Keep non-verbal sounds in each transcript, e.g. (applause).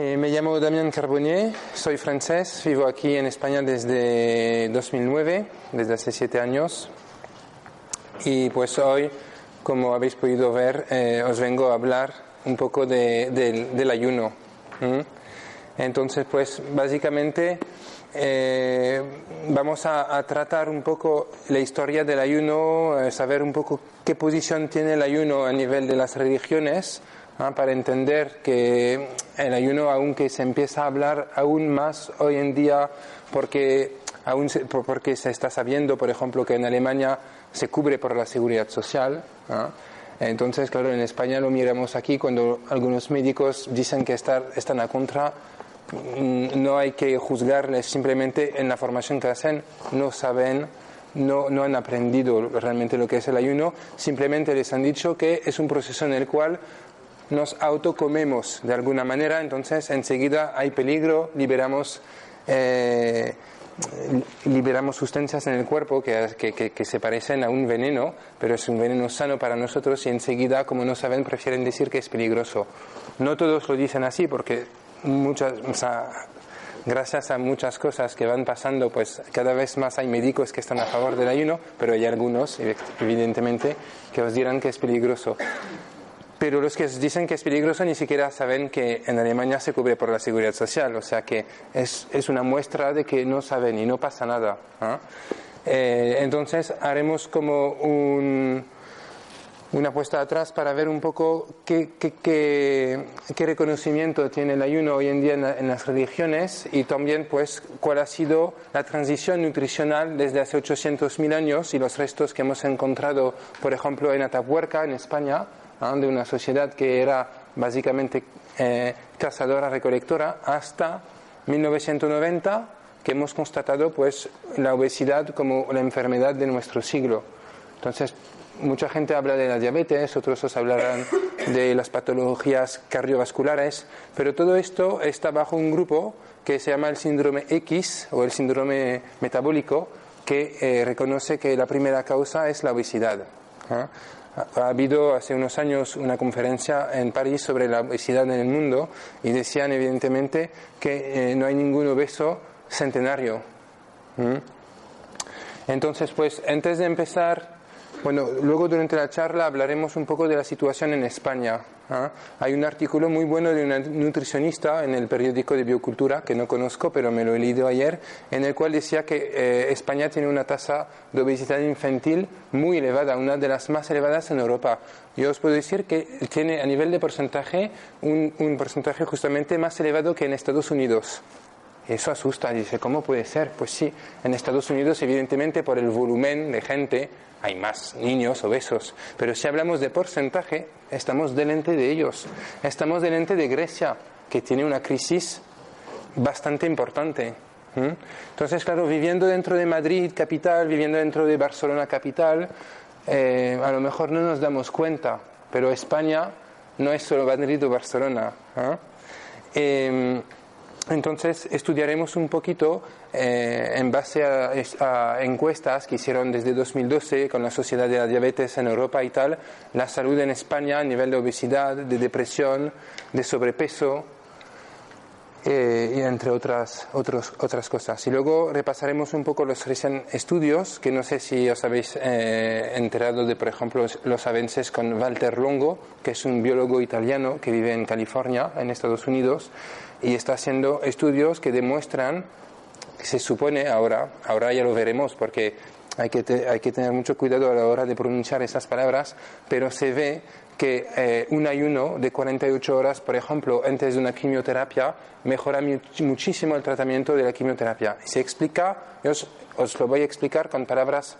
Eh, me llamo Damien Carbonier, soy francés, vivo aquí en España desde 2009, desde hace siete años. Y pues hoy, como habéis podido ver, eh, os vengo a hablar un poco de- del- del ayuno. ¿m? Entonces, pues básicamente eh, vamos a, a tratar un poco la historia del ayuno, eh, saber un poco qué posición tiene el ayuno a nivel de las religiones, ¿ah? para entender que el ayuno, aunque se empieza a hablar aún más hoy en día, porque, aún se, por- porque se está sabiendo, por ejemplo, que en Alemania se cubre por la seguridad social. ¿ah? Entonces, claro, en España lo miramos aquí cuando algunos médicos dicen que estar, están a contra, mm, no hay que juzgarles, simplemente en la formación que hacen no saben, no, no han aprendido realmente lo que es el ayuno, simplemente les han dicho que es un proceso en el cual nos autocomemos de alguna manera, entonces enseguida hay peligro, liberamos, eh, liberamos sustancias en el cuerpo que, que- que- se parecen a un veneno, pero es un veneno sano para nosotros y enseguida, como no saben, prefieren decir que es peligroso. No todos lo dicen así porque muchas, gracias a muchas cosas que van pasando, pues cada vez más hay médicos que están a favor del ayuno, pero hay algunos, evidentemente, que os dirán que es peligroso. Pero los que dicen que es peligroso ni siquiera saben que en Alemania se cubre por la seguridad social, o sea que es, es una muestra de que no saben y no pasa nada. ¿ah? Eh, entonces haremos como un, una puesta atrás para ver un poco qué, qué- qué- qué reconocimiento tiene el ayuno hoy en día en, en las religiones y también pues cuál ha sido la transición nutricional desde hace 800.000 años y los restos que hemos encontrado, por ejemplo, en Atapuerca, en España. De una sociedad que era básicamente eh, cazadora-recolectora, hasta 1990 que hemos constatado pues la obesidad como la enfermedad de nuestro siglo. Entonces, mucha gente habla de la diabetes, otros os hablarán de las patologías cardiovasculares, pero todo esto está bajo un grupo que se llama el síndrome X o el síndrome metabólico, que eh, reconoce que la primera causa es la obesidad. ¿ah? Ha ha habido hace unos años una conferencia en París sobre la obesidad en el mundo y decían evidentemente que eh, no hay ningún obeso centenario. ¿Mm? Entonces, pues antes de empezar, bueno, luego durante la charla hablaremos un poco de la situación en España. ¿Ah? Hay un artículo muy bueno de una nutricionista en el periódico de Biocultura, que no conozco, pero me lo he leído ayer, en el cual decía que eh, España tiene una tasa de obesidad infantil muy elevada, una de las más elevadas en Europa. Yo os puedo decir que tiene a nivel de porcentaje un, un porcentaje justamente más elevado que en Estados Unidos. Eso asusta, dice, ¿cómo puede ser? Pues sí, en Estados Unidos evidentemente por el volumen de gente hay más niños obesos, pero si hablamos de porcentaje, estamos delante de ellos, estamos delante de Grecia, que tiene una crisis bastante importante. ¿m? Entonces, claro, viviendo dentro de Madrid capital, viviendo dentro de Barcelona capital, eh, a lo mejor no nos damos cuenta, pero España no es solo Madrid o Barcelona. ¿ah? Em, entonces estudiaremos un poquito eh, en base a, encuestas que hicieron desde 2012 con la Sociedad de la Diabetes en Europa y tal, la salud en España a nivel de obesidad, de depresión, de sobrepeso. eh, y entre otras, otros, otras cosas. Y luego repasaremos un poco los recientes estudios, que no sé si os habéis eh, enterado de, por ejemplo, los avances con Walter Longo, que es un biólogo italiano que vive en California, en Estados Unidos, y está haciendo estudios que demuestran, se supone ahora, ahora ya lo veremos porque hay que, hay que tener mucho cuidado a la hora de pronunciar esas palabras, pero se ve que eh, un ayuno de 48 horas, por ejemplo, antes de una quimioterapia, mejora muchísimo el tratamiento de la quimioterapia. Se explica, yo os, os, lo voy a explicar con palabras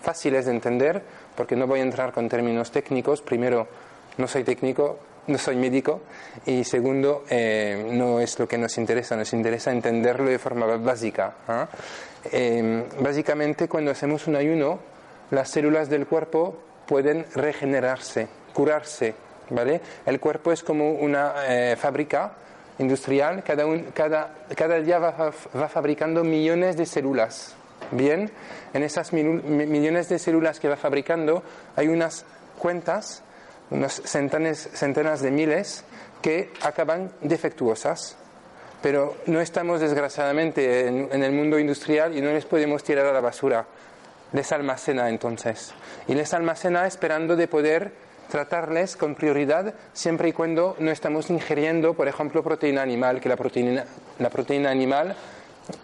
fáciles de entender, porque no voy a entrar con términos técnicos. Primero, no soy técnico, no soy médico, y segundo, eh, no es lo que nos interesa, nos interesa entenderlo de forma básica. ¿ah? Eh, básicamente, cuando hacemos un ayuno, las células del cuerpo pueden regenerarse curarse, ¿vale? El cuerpo es como una eh, fábrica industrial, cada, día va, va, fabricando millones de células, ¿bien? En esas millones de células que va fabricando hay unas cuentas, unas centenas, centenas de miles que acaban defectuosas. Pero no estamos desgraciadamente en, el mundo industrial y no les podemos tirar a la basura. Les almacena entonces. Y les almacena esperando de poder tratarles con prioridad siempre y cuando no estamos ingiriendo, por ejemplo, proteína animal, que la proteína, la proteína animal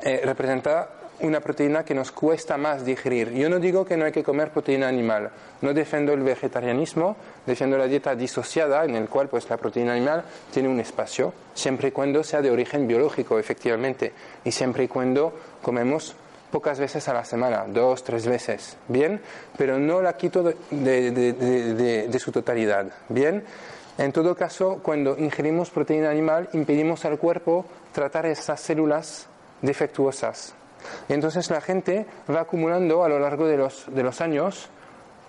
eh, representa una proteína que nos cuesta más digerir. Yo no digo que no hay que comer proteína animal, no defiendo el vegetarianismo, defiendo la dieta disociada en el cual pues la proteína animal tiene un espacio, siempre y cuando sea de origen biológico, efectivamente, y siempre y cuando comemos pocas veces a la semana, dos, tres veces, ¿bien? Pero no la quito de, su totalidad, ¿bien? En todo caso, cuando ingerimos proteína animal, impedimos al cuerpo tratar esas células defectuosas. Entonces la gente va acumulando a lo largo de los, de los años,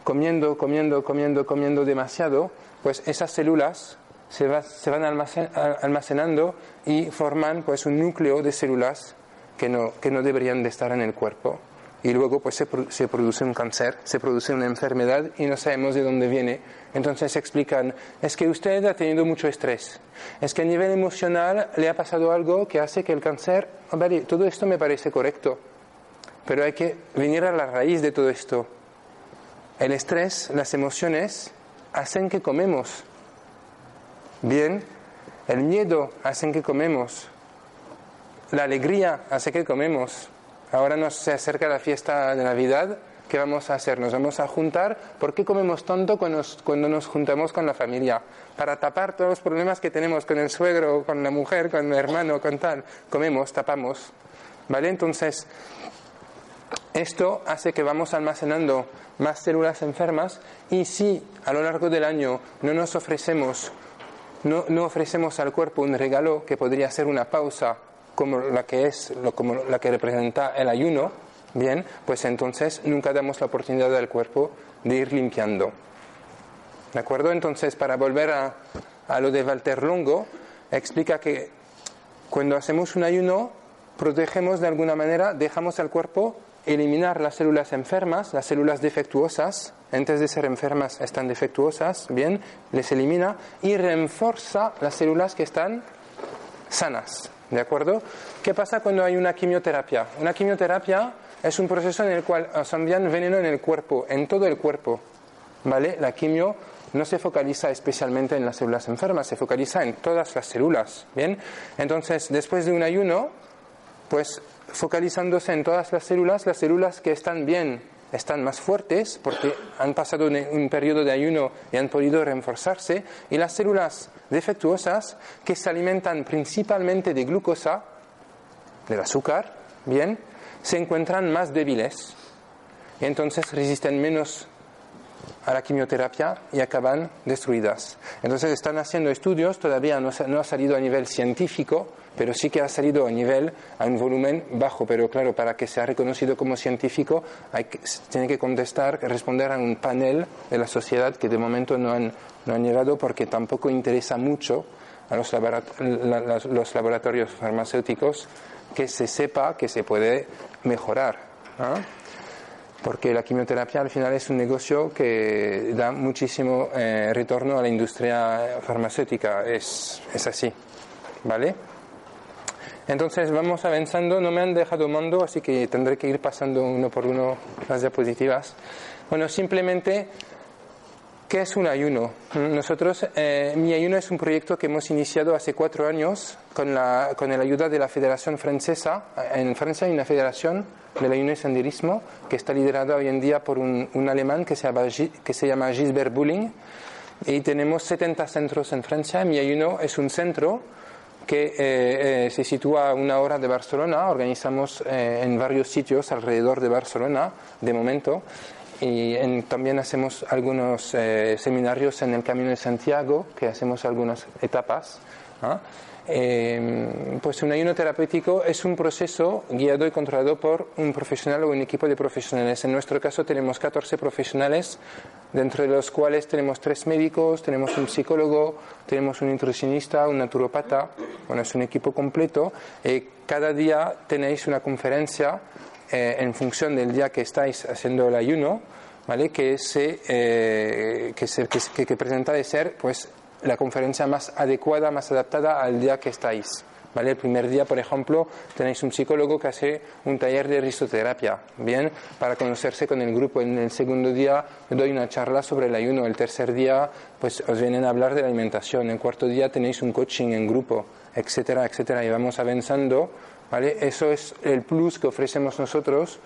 comiendo, comiendo, comiendo, comiendo demasiado, pues esas células se, se van almacenando y forman pues un núcleo de células que no, que no deberían de estar en el cuerpo. Y luego pues se, produce un cáncer, se produce una enfermedad y no sabemos de dónde viene. Entonces explican, es que usted ha tenido mucho estrés, es que a nivel emocional le ha pasado algo que hace que el cáncer, vale, todo esto me parece correcto, pero hay que venir a la raíz de todo esto. El estrés, las emociones, hacen que comemos. Bien, el miedo hacen que comemos. La alegría hace que comemos. Ahora nos se acerca la fiesta de Navidad. ¿Qué vamos a hacer? Nos vamos a juntar. ¿Por qué comemos tanto cuando nos, juntamos con la familia? Para tapar todos los problemas que tenemos con el suegro, con la mujer, con el hermano, con tal. Comemos, tapamos. ¿Vale? Entonces, esto hace que vamos almacenando más células enfermas y si a lo largo del año no nos ofrecemos, no ofrecemos al cuerpo un regalo que podría ser una pausa como la que es, como la que representa el ayuno, bien, pues entonces nunca damos la oportunidad al cuerpo de ir limpiando. ¿De acuerdo? Entonces, para volver a, lo de Walter Longo, explica que cuando hacemos un ayuno, protegemos de alguna manera, dejamos al cuerpo eliminar las células enfermas, las células defectuosas, antes de ser enfermas están defectuosas, bien, les elimina y refuerza las células que están sanas. ¿De acuerdo? ¿Qué pasa cuando hay una quimioterapia? Una quimioterapia es un proceso en el cual se envían veneno en el cuerpo, en todo el cuerpo. ¿Vale? La quimio no se focaliza especialmente en las células enfermas, se focaliza en todas las células. ¿Bien? Entonces, después de un ayuno, pues focalizándose en todas las células, las células que están bien están más fuertes porque han pasado un periodo de ayuno y han podido reforzarse, y las células defectuosas que se alimentan principalmente de glucosa, del azúcar, bien, se encuentran más débiles y entonces resisten menos a la quimioterapia y acaban destruidas. Entonces están haciendo estudios, todavía no, no ha salido a nivel científico, pero sí que ha salido a nivel, a un volumen bajo, pero claro, para que sea reconocido como científico hay que, tiene que contestar, responder a un panel de la sociedad que de momento no han, no han llegado porque tampoco interesa mucho a los, laboratorios farmacéuticos que se sepa que se puede mejorar. Porque la quimioterapia al final es un negocio que da muchísimo eh, retorno a la industria farmacéutica. Es, es así. ¿Vale? Entonces vamos avanzando, no me han dejado mando, así que tendré que ir pasando uno por uno las diapositivas. Bueno, simplemente, ¿qué es un ayuno? Nosotros, eh, mi ayuno es un proyecto que hemos iniciado hace cuatro años con la, con la ayuda de la Federación Francesa. En Francia hay una federación del ayuno y senderismo que está liderada hoy en día por un, un alemán que se llama, que se llama Gisbert Bulling. Y tenemos 70 centros en Francia. Mi ayuno es un centro que eh, eh, se sitúa a una hora de Barcelona. Organizamos eh, en varios sitios alrededor de Barcelona, de momento. Y también hacemos algunos seminarios en el Camino de Santiago, que hacemos algunas etapas. ¿ah? Eh, pues un ayuno terapéutico es un proceso guiado y controlado por un profesional o un equipo de profesionales. En nuestro caso tenemos 14 profesionales, dentro de los cuales tenemos tres médicos, tenemos un psicólogo, tenemos un nutricionista, un naturopata. Bueno, es un equipo completo. Eh, cada día tenéis una conferencia eh, en función del día que estáis haciendo el ayuno, ¿vale? que, se, eh, que, se, que, que presenta de ser pues la conferencia más adecuada, más adaptada al día que estáis. ¿Vale? El primer día, por ejemplo, tenéis un psicólogo que hace un taller de risoterapia, ¿bien? Para conocerse con el grupo. En el segundo día doy una charla sobre el ayuno. El tercer día, pues os vienen a hablar de la alimentación. El cuarto día tenéis un coaching en grupo, etcétera, etcétera. Y vamos avanzando, ¿vale? Eso es el plus que ofrecemos nosotros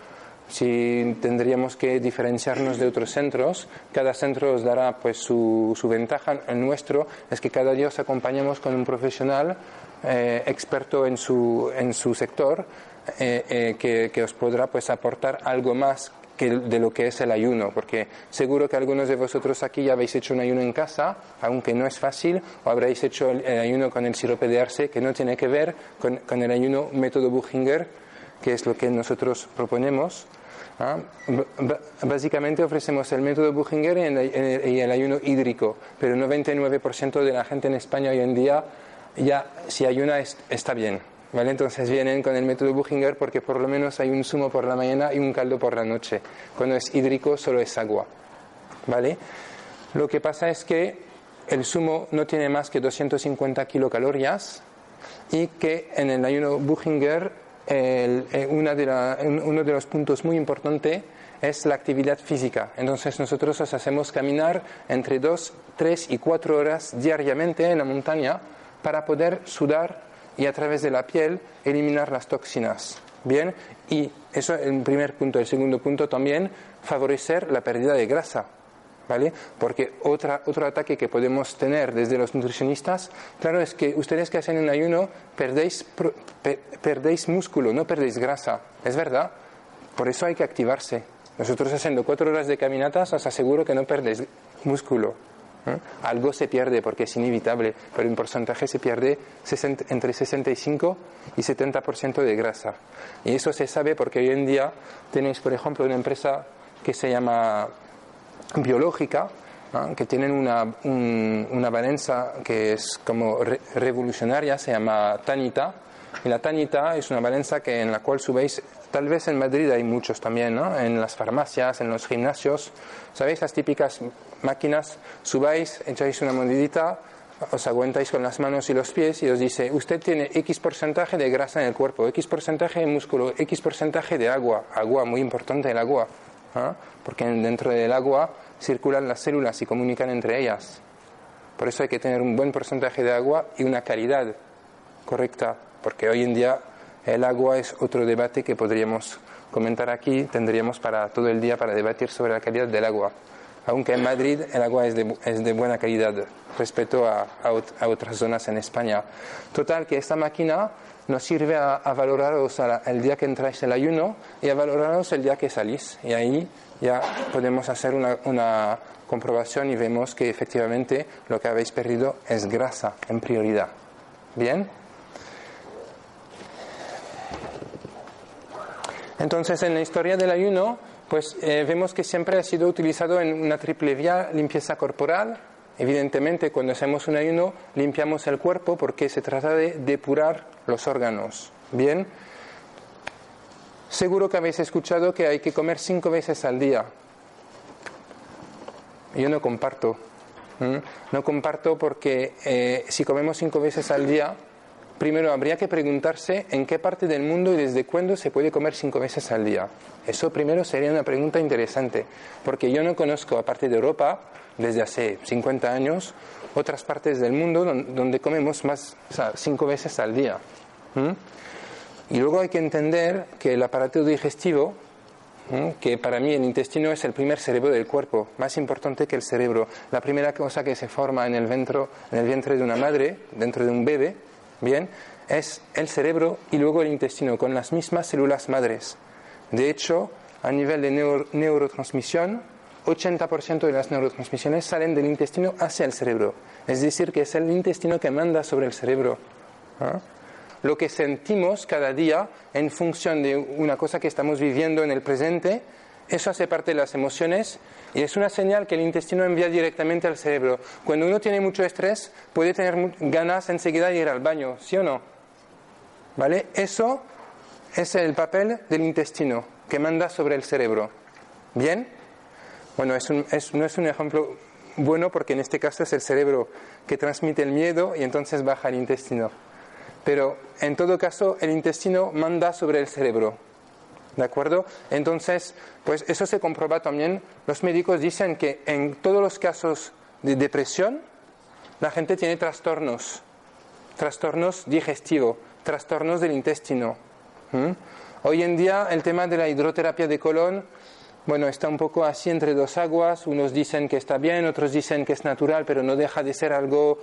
si tendríamos que diferenciarnos de otros centros, cada centro os dará pues su, su ventaja. El nuestro es que cada día os acompañamos con un profesional eh, experto en su, en su sector eh, eh, que, que, os podrá pues aportar algo más que de lo que es el ayuno, porque seguro que algunos de vosotros aquí ya habéis hecho un ayuno en casa, aunque no es fácil, o habréis hecho el, el ayuno con el sirope de arce, que no tiene que ver con, con el ayuno método Buchinger, que es lo que nosotros proponemos. ¿Ah? Básicamente ofrecemos el método Buchinger y el, ayuno hídrico, pero el 99% de la gente en España hoy en día ya si ayuna está bien. ¿Vale? Entonces vienen con el método Buchinger porque por lo menos hay un zumo por la mañana y un caldo por la noche. Cuando es hídrico solo es agua. ¿Vale? Lo que pasa es que el zumo no tiene más que 250 kilocalorías y que en el ayuno Buchinger el, eh, una de la, uno de los puntos muy importantes es la actividad física. Entonces nosotros os hacemos caminar entre dos, tres y cuatro horas diariamente en la montaña para poder sudar y a través de la piel eliminar las toxinas. Bien, y eso es el primer punto. El segundo punto también, favorecer la pérdida de grasa. ¿vale? Porque otra, otro ataque que podemos tener desde los nutricionistas, claro, es que ustedes que hacen un ayuno perdéis, perdéis músculo, no perdéis grasa. Es verdad. Por eso hay que activarse. Nosotros haciendo cuatro horas de caminatas os aseguro que no perdéis músculo. ¿eh? Algo se pierde porque es inevitable, pero en porcentaje se pierde entre 65 y 70% de grasa. Y eso se sabe porque hoy en día tenéis, por ejemplo, una empresa que se llama biológica, que tienen una, una balanza que es como revolucionaria, se llama Tanita. Y la Tanita es una balanza que, en la cual subéis, tal vez en Madrid hay muchos también, ¿no? en las farmacias, en los gimnasios. ¿Sabéis las típicas máquinas? Subáis, echáis una monedita, os aguantáis con las manos y los pies y os dice, usted tiene X porcentaje de grasa en el cuerpo, X porcentaje de músculo, X porcentaje de agua. Agua, muy importante el agua. ¿ah? porque dentro del agua circulan las células y comunican entre ellas. Por eso hay que tener un buen porcentaje de agua y una calidad correcta, porque hoy en día el agua es otro debate que podríamos comentar aquí, tendríamos para todo el día para debatir sobre la calidad del agua. Aunque en Madrid el agua es de, es de buena calidad respecto a, a, otras zonas en España. Total, que esta máquina nos sirve a, a valoraros el día que entráis el ayuno y a valoraros el día que salís. Y ahí ya podemos hacer una, una comprobación y vemos que efectivamente lo que habéis perdido es grasa en prioridad. ¿Bien? Entonces, en la historia del ayuno, pues eh, vemos que siempre ha sido utilizado en una triple vía, limpieza corporal. Evidentemente, cuando hacemos un ayuno, limpiamos el cuerpo porque se trata de depurar los órganos. Bien, seguro que habéis escuchado que hay que comer cinco veces al día. Yo no comparto. No comparto porque eh, si comemos cinco veces al día, primero habría que preguntarse en qué parte del mundo y desde cuándo se puede comer cinco veces al día. Eso primero sería una pregunta interesante, porque yo no conozco, aparte de Europa, desde hace 50 años, otras partes del mundo donde comemos más, o sea, cinco veces al día. Y luego hay que entender que el aparato digestivo, que para mí el intestino es el primer cerebro del cuerpo, más importante que el cerebro. La primera cosa que se forma en el, ventro, en el vientre de una madre, dentro de un bebé, bien, es el cerebro y luego el intestino, con las mismas células madres. De hecho, a nivel de neurotransmisión, 80% de las neurotransmisiones salen del intestino hacia el cerebro. Es decir, que es el intestino que manda sobre el cerebro. ¿ah? Lo que sentimos cada día en función de una cosa que estamos viviendo en el presente, eso hace parte de las emociones y es una señal que el intestino envía directamente al cerebro. Cuando uno tiene mucho estrés, puede tener ganas enseguida de ir al baño, ¿sí o no? ¿Vale? Eso es el papel del intestino que manda sobre el cerebro. ¿Bien? Bueno, no es un ejemplo bueno porque en este caso es el cerebro que transmite el miedo y entonces baja al intestino. Pero en todo caso el intestino manda sobre el cerebro. ¿De acuerdo? Entonces, pues eso se comprueba también. Los médicos dicen que en todos los casos de depresión, la gente tiene trastornos, trastornos digestivos, trastornos del intestino. Hoy en día el tema de la hidroterapia de colon, bueno, está un poco así entre dos aguas. Unos dicen que está bien, otros dicen que es natural, pero no deja de ser algo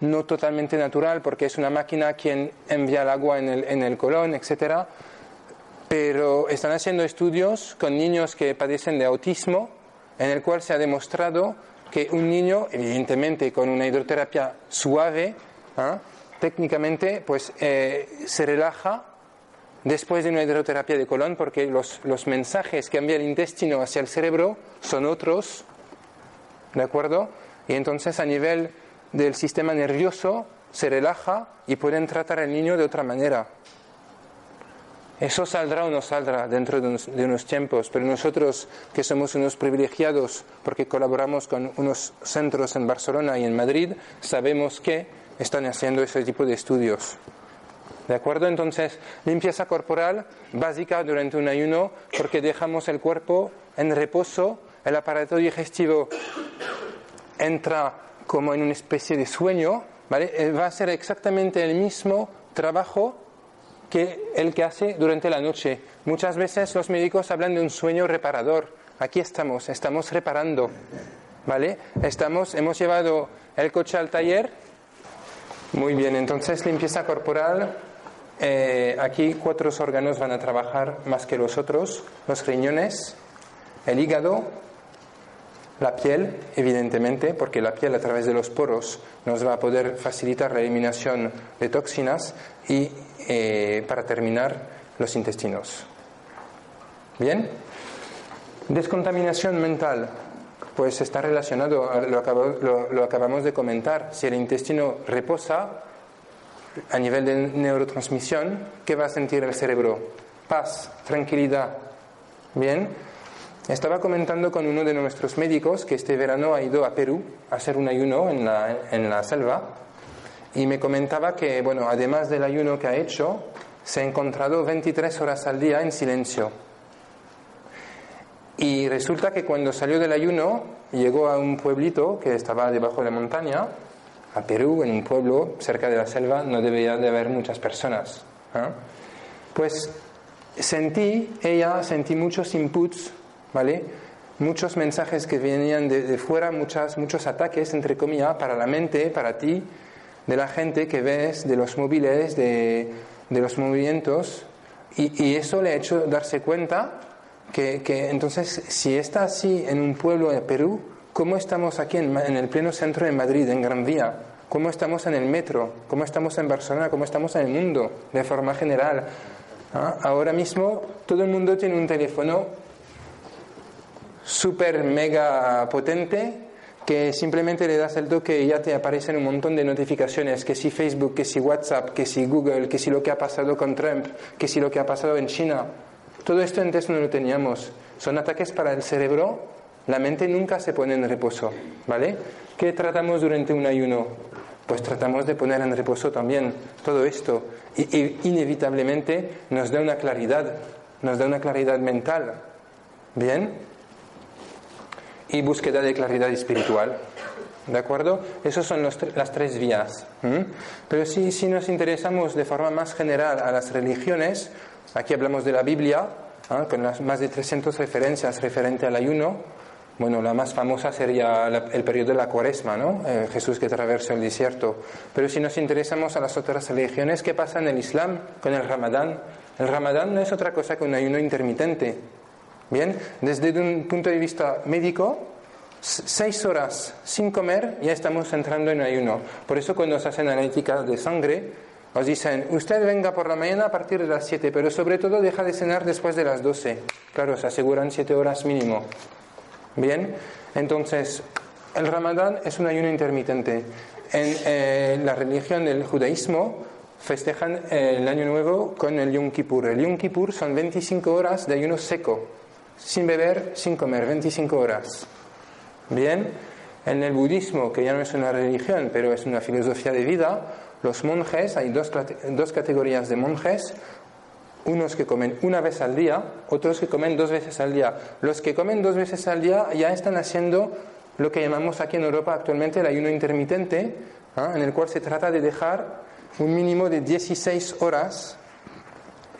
no totalmente natural porque es una máquina quien envía el agua en el, en el colon, etcétera pero están haciendo estudios con niños que padecen de autismo, en el cual se ha demostrado que un niño, evidentemente con una hidroterapia suave, ¿ah? técnicamente, pues eh, se relaja después de una hidroterapia de colon porque los, los mensajes que envía el intestino hacia el cerebro son otros, ¿de acuerdo? Y entonces a nivel del sistema nervioso se relaja y pueden tratar al niño de otra manera. Eso saldrá o no saldrá dentro de unos, tiempos, pero nosotros que somos unos privilegiados porque colaboramos con unos centros en Barcelona y en Madrid, sabemos que están haciendo ese tipo de estudios. ¿De acuerdo? Entonces, limpieza corporal básica durante un ayuno porque dejamos el cuerpo en reposo, el aparato digestivo entra como en una especie de sueño, ¿vale? Eh, va a ser exactamente el mismo trabajo que el que hace durante la noche. Muchas veces los médicos hablan de un sueño reparador. Aquí estamos, estamos reparando, ¿vale? Estamos, hemos llevado el coche al taller. Muy bien, entonces limpieza corporal. Eh, aquí cuatro órganos van a trabajar más que los otros: los riñones, el hígado, la piel, evidentemente, porque la piel a través de los poros nos va a poder facilitar la eliminación de toxinas y eh, para terminar los intestinos. Bien, descontaminación mental, pues está relacionado, lo, lo acabamos de comentar, si el intestino reposa a nivel de neurotransmisión, ¿qué va a sentir el cerebro? Paz, tranquilidad. Bien, estaba comentando con uno de nuestros médicos que este verano ha ido a Perú a hacer un ayuno en la, en la selva y me comentaba que, bueno, además del ayuno que ha hecho, se ha encontrado 23 horas al día en silencio. Y resulta que cuando salió del ayuno, llegó a un pueblito que estaba debajo de la montaña, a Perú, en un pueblo cerca de la selva, no debería de haber muchas personas. ¿eh? Pues sentí, ella, sentí muchos inputs ¿vale? Muchos mensajes que venían de, fuera, muchas, muchos ataques, entre comillas, para la mente, para ti, de la gente que ves, de los móviles, de, los movimientos, y, eso le ha hecho darse cuenta que, entonces, si está así en un pueblo de Perú, ¿cómo estamos aquí en, el pleno centro de Madrid, en Gran Vía? ¿Cómo estamos en el metro? ¿Cómo estamos en Barcelona? ¿Cómo estamos en el mundo, de forma general? ¿Ah? Ahora mismo todo el mundo tiene un teléfono súper mega potente que simplemente le das el toque y ya te aparecen un montón de notificaciones, que si Facebook, que si WhatsApp, que si Google, que si lo que ha pasado con Trump, que si lo que ha pasado en China. Todo esto antes no lo teníamos. Son ataques para el cerebro. La mente nunca se pone en reposo, ¿vale? ¿Qué tratamos durante un ayuno? pues tratamos de poner en reposo también todo esto. Y, inevitablemente nos da una claridad, nos da una claridad mental. ¿Bien? Y búsqueda de claridad espiritual. ¿De acuerdo? Esas son las tres vías. Pero si, si nos interesamos de forma más general a las religiones, aquí hablamos de la Biblia, ¿ah? con más de 300 referencias referente al ayuno. Bueno, la más famosa sería el periodo de la cuaresma, ¿no? Eh, Jesús que atravesó el desierto. Pero si nos interesamos a las otras religiones, ¿qué pasa en el Islam con el Ramadán? El Ramadán no es otra cosa que un ayuno intermitente. Bien, desde un punto de vista médico, seis horas sin comer ya estamos entrando en ayuno. Por eso cuando se hacen analíticas de sangre, os dicen, usted venga por la mañana a partir de las 7, pero sobre todo deja de cenar después de las 12. Claro, se aseguran 7 horas mínimo. Bien, entonces, el ramadán es un ayuno intermitente. En eh, la religión del judaísmo festejan el año nuevo con el Yom Kippur. El Yom Kippur son 25 horas de ayuno seco, sin beber, sin comer, 25 horas. Bien, en el budismo, que ya no es una religión, pero es una filosofía de vida, los monjes, hay dos, dos categorías de monjes, unos que comen una vez al día, otros que comen dos veces al día. Los que comen dos veces al día ya están haciendo lo que llamamos aquí en Europa actualmente el ayuno intermitente, ¿ah? en el cual se trata de dejar un mínimo de 16 horas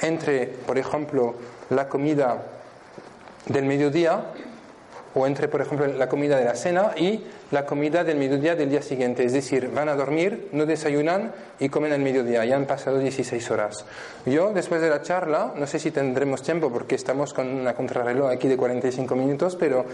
entre, por ejemplo, la comida del mediodía o entre, por ejemplo, la comida de la cena y la comida del mediodía del día siguiente. Es decir, van a dormir, no desayunan y comen al mediodía. Ya han pasado 16 horas. Yo, después de la charla, no sé si tendremos tiempo porque estamos con una contrarreloj aquí de 45 minutos, pero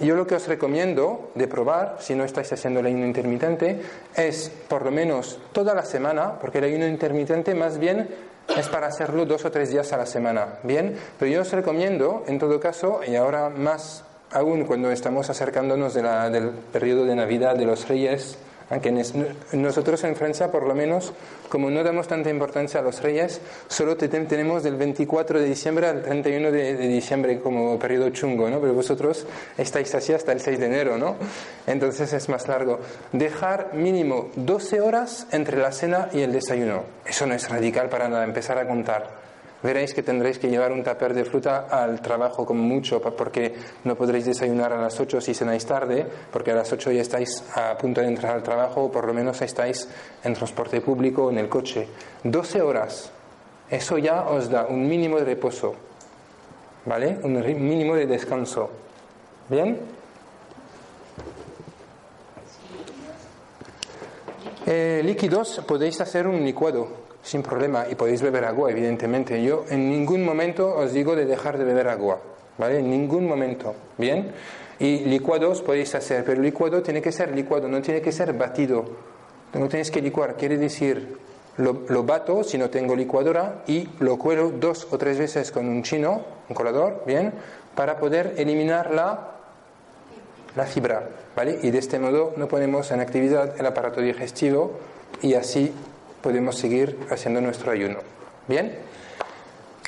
yo lo que os recomiendo de probar, si no estáis haciendo el ayuno intermitente, es por lo menos toda la semana, porque el ayuno intermitente más bien es para hacerlo dos o tres días a la semana. Bien, pero yo os recomiendo, en todo caso, y ahora más aún cuando estamos acercándonos del periodo de Navidad de los Reyes, aunque nosotros en Francia, por lo menos, como no damos tanta importancia a los reyes, solo tenemos del 24 de diciembre al 31 de, diciembre como periodo chungo, ¿no? Pero vosotros estáis así hasta el 6 de enero, ¿no? Entonces es más largo. Dejar mínimo 12 horas entre la cena y el desayuno. Eso no es radical para nada, empezar a contar veréis que tendréis que llevar un tupper de fruta al trabajo como mucho, porque no podréis desayunar a las 8 si cenáis tarde, porque a las 8 ya estáis a punto de entrar al trabajo o por lo menos estáis en transporte público o en el coche. 12 horas. Eso ya os da un mínimo de reposo, ¿vale? Un mínimo de descanso. ¿Bien? Eh, líquidos podéis hacer un licuado sin problema y podéis beber agua, evidentemente. Yo en ningún momento os digo de dejar de beber agua, ¿vale? En ningún momento, ¿bien? Y licuados podéis hacer, pero licuado tiene que ser licuado, no tiene que ser batido. No tenéis que licuar, quiere decir, lo, lo, bato si no tengo licuadora y lo cuelo dos o tres veces con un chino, un colador, ¿bien? Para poder eliminar la, la fibra, ¿vale? Y de este modo no ponemos en actividad el aparato digestivo y así podemos seguir haciendo nuestro ayuno. Bien.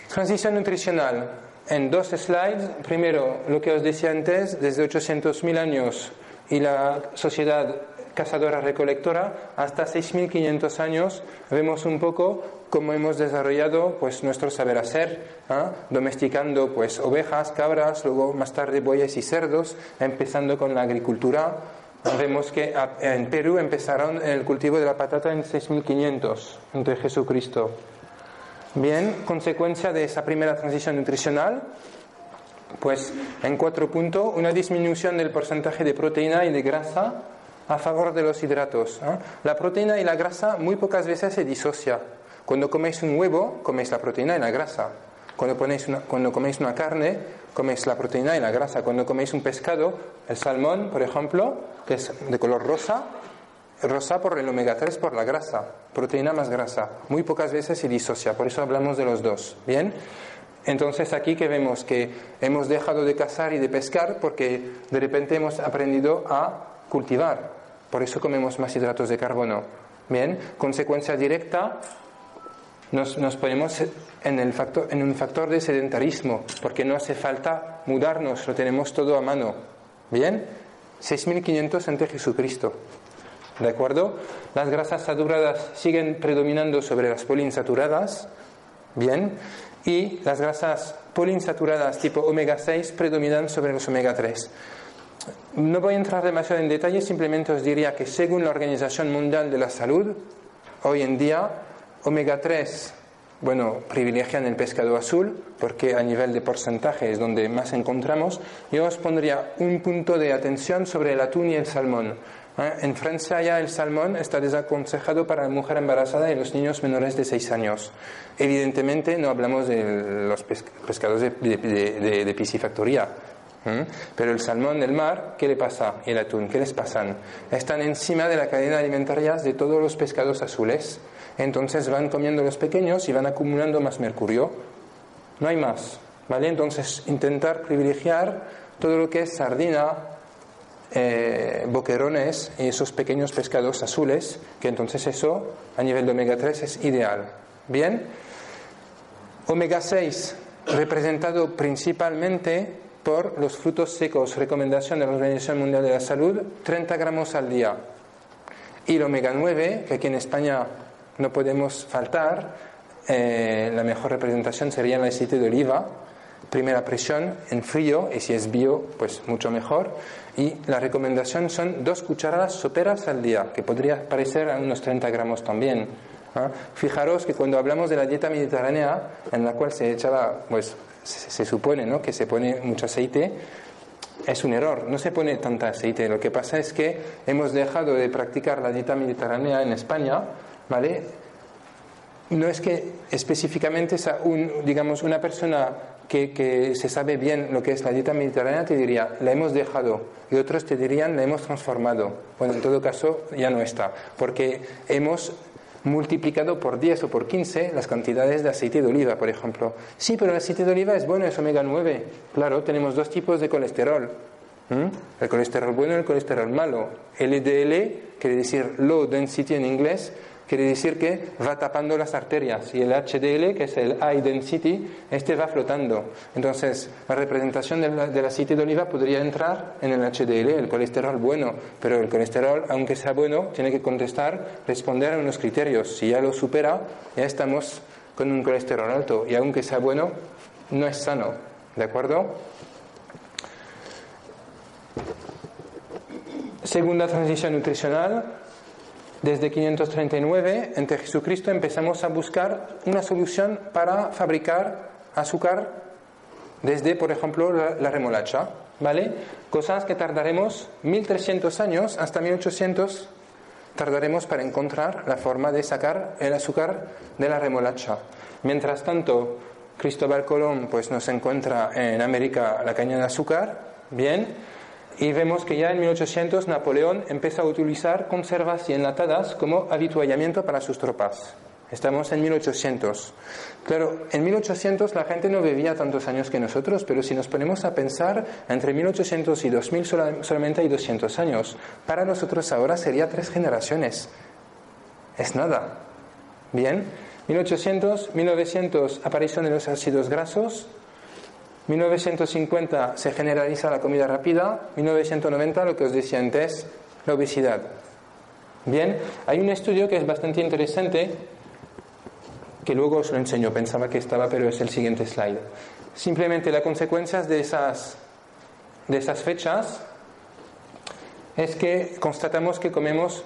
Transición nutricional. En dos slides. Primero, lo que os decía antes, desde 800.000 años y la sociedad cazadora-recolectora hasta 6.500 años vemos un poco cómo hemos desarrollado pues nuestro saber hacer, ¿ah? domesticando pues ovejas, cabras, luego más tarde bueyes y cerdos, empezando con la agricultura, Vemos que en Perú empezaron el cultivo de la patata en 6500 entre Jesucristo. Bien, consecuencia de esa primera transición nutricional, pues en cuatro puntos, una disminución del porcentaje de proteína y de grasa a favor de los hidratos. La proteína y la grasa muy pocas veces se disocia. Cuando coméis un huevo, coméis la proteína y la grasa. Cuando, ponéis cuando coméis una carne, coméis la proteína y la grasa. Cuando coméis un pescado, el salmón, por ejemplo, de color rosa, rosa por el omega 3 por la grasa, proteína más grasa. Muy pocas veces se disocia, por eso hablamos de los dos. ¿Bien? Entonces aquí que vemos que hemos dejado de cazar y de pescar porque de repente hemos aprendido a cultivar. Por eso comemos más hidratos de carbono. Bien, consecuencia directa, nos, nos ponemos en, el factor, en un factor de sedentarismo, porque no hace falta mudarnos, lo tenemos todo a mano. Bien, 6.500 ante Jesucristo. ¿De acuerdo? Las grasas saturadas siguen predominando sobre las poliinsaturadas, bien, y las grasas poliinsaturadas tipo omega 6 predominan sobre los omega 3. No voy a entrar demasiado en detalle, simplemente os diría que según la Organización Mundial de la Salud, hoy en día omega 3 bueno, privilegian el pescado azul porque a nivel de porcentaje es donde más encontramos. Yo os pondría un punto de atención sobre el atún y el salmón. ¿eh? En Francia ya el salmón está desaconsejado para la mujer embarazada y los niños menores de 6 años. Evidentemente no hablamos de los pescados de, piscifactoría. ¿eh? Pero el salmón del mar, ¿qué le pasa? Y el atún, ¿qué les pasan? Están encima de la cadena alimentaria de todos los pescados azules entonces van comiendo los pequeños y van acumulando más mercurio. No hay más, ¿vale? Entonces intentar privilegiar todo lo que es sardina, eh, boquerones y esos pequeños pescados azules, que entonces eso a nivel de omega 3 es ideal. Bien, omega 6 representado principalmente por los frutos secos, recomendación de la Organización Mundial de la Salud, 30 gramos al día. Y el omega 9, que aquí en España no podemos faltar. Eh, la mejor representación sería el aceite de oliva, primera presión en frío, y si es bio, pues mucho mejor. Y la recomendación son dos cucharadas soperas al día, que podría parecer a unos 30 gramos también. Fijaros que cuando hablamos de la dieta mediterránea, en la cual se echaba, pues se, supone ¿no? que se pone mucho aceite, es un error, no se pone tanta aceite. Lo que pasa es que hemos dejado de practicar la dieta mediterránea en España ¿vale? No es que específicamente un, digamos, una persona que, que, se sabe bien lo que es la dieta mediterránea te diría, la hemos dejado, y otros te dirían, la hemos transformado. Bueno, en todo caso, ya no está, porque hemos multiplicado por 10 o por 15 las cantidades de aceite de oliva, por ejemplo. Sí, pero el aceite de oliva es bueno, es omega 9. Claro, tenemos dos tipos de colesterol. El colesterol bueno y el colesterol malo. LDL quiere decir low density en inglés, quiere decir que va tapando las arterias y el HDL, que es el high density, este va flotando. Entonces, la representación del, aceite de oliva podría entrar en el HDL, el colesterol bueno, pero el colesterol, aunque sea bueno, tiene que contestar, responder a unos criterios. Si ya lo supera, ya estamos con un colesterol alto y aunque sea bueno, no es sano. ¿De acuerdo? Segunda transición nutricional, desde 539, entre Jesucristo, empezamos a buscar una solución para fabricar azúcar desde, por ejemplo, la, remolacha, ¿vale? Cosas que tardaremos 1300 años, hasta 1800 tardaremos para encontrar la forma de sacar el azúcar de la remolacha. Mientras tanto, Cristóbal Colón pues nos encuentra en América la caña de azúcar, bien, y vemos que ya en 1800 Napoleón empieza a utilizar conservas y enlatadas como habituallamiento para sus tropas. Estamos en 1800. Claro, en 1800 la gente no vivía tantos años que nosotros, pero si nos ponemos a pensar, entre 1800 y 2000 solamente hay 200 años. Para nosotros ahora sería tres generaciones. Es nada. Bien, 1800, 1900 aparición de los ácidos grasos, 1950 se generaliza la comida rápida, 1990 lo que os decía antes, la obesidad. Bien, hay un estudio que es bastante interesante, que luego os lo enseño, pensaba que estaba, pero es el siguiente slide. Simplemente las consecuencias de esas, de esas fechas es que constatamos que comemos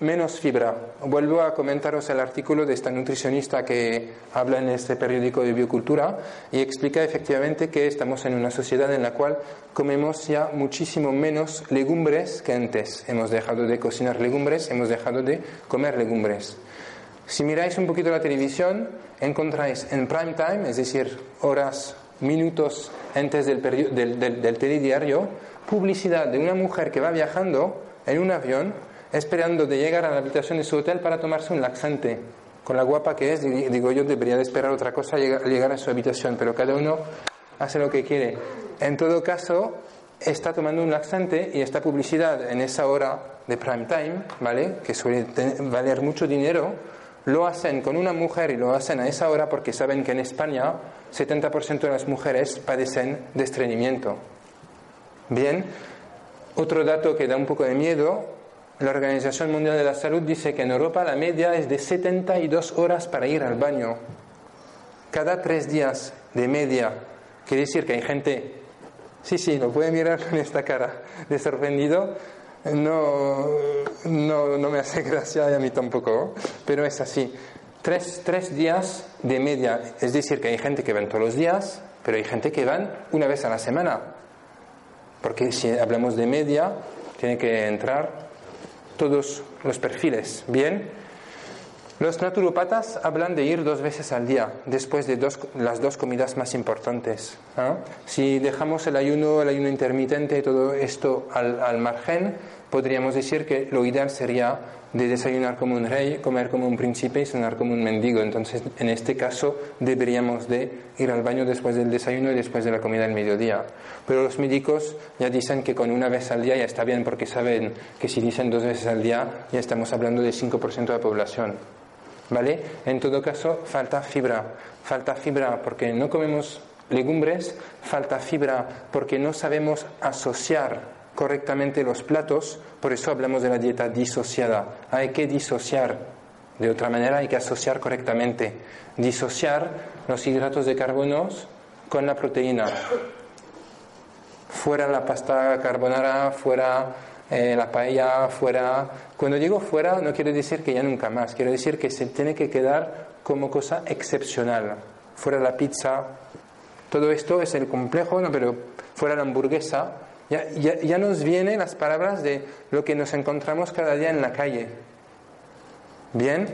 menos fibra. Vuelvo a comentaros el artículo de esta nutricionista que habla en este periódico de biocultura y explica efectivamente que estamos en una sociedad en la cual comemos ya muchísimo menos legumbres que antes. Hemos dejado de cocinar legumbres, hemos dejado de comer legumbres. Si miráis un poquito la televisión, encontráis en prime time, es decir, horas, minutos antes del, del, del, del telediario, publicidad de una mujer que va viajando en un avión esperando de llegar a la habitación de su hotel para tomarse un laxante. Con la guapa que es, digo yo, debería de esperar otra cosa al llegar a su habitación, pero cada uno hace lo que quiere. En todo caso, está tomando un laxante y esta publicidad en esa hora de prime time, ¿vale? Que suele valer mucho dinero, lo hacen con una mujer y lo hacen a esa hora porque saben que en España 70% de las mujeres padecen de estreñimiento. Bien, otro dato que da un poco de miedo la Organización Mundial de la Salud dice que en Europa la media es de 72 horas para ir al baño. Cada tres días de media. Quiere decir que hay gente, sí, sí, lo puede mirar (laughs) con esta cara de sorprendido. No, no, no me hace (laughs) gracia y a mí tampoco, pero es así. Tres, tres días de media. Es decir, que hay gente que van todos los días, pero hay gente que van una vez a la semana. Porque si hablamos de media, tiene que entrar todos los perfiles. Bien, los naturopatas hablan de ir dos veces al día, después de las dos comidas más importantes. Si dejamos el ayuno, el ayuno intermitente, todo esto al, al margen, podríamos decir que lo ideal sería de desayunar como un rey, comer como un príncipe y cenar como un mendigo. Entonces, en este caso, deberíamos de ir al baño después del desayuno y después de la comida del mediodía. Pero los médicos ya dicen que con una vez al día ya está bien porque saben que si dicen dos veces al día ya estamos hablando del 5% de la población. ¿Vale? En todo caso, falta fibra. Falta fibra porque no comemos legumbres, falta fibra porque no sabemos asociar correctamente los platos, por eso hablamos de la dieta disociada. Hay que disociar, de otra manera hay que asociar correctamente. Disociar los hidratos de carbono con la proteína. Fuera la pasta carbonara, fuera eh, la paella, fuera... Cuando digo fuera no quiere decir que ya nunca más, quiere decir que se tiene que quedar como cosa excepcional. Fuera la pizza, todo esto es el complejo, no, pero fuera la hamburguesa, ya, nos vienen las palabras de lo que nos encontramos cada día en la calle. Bien,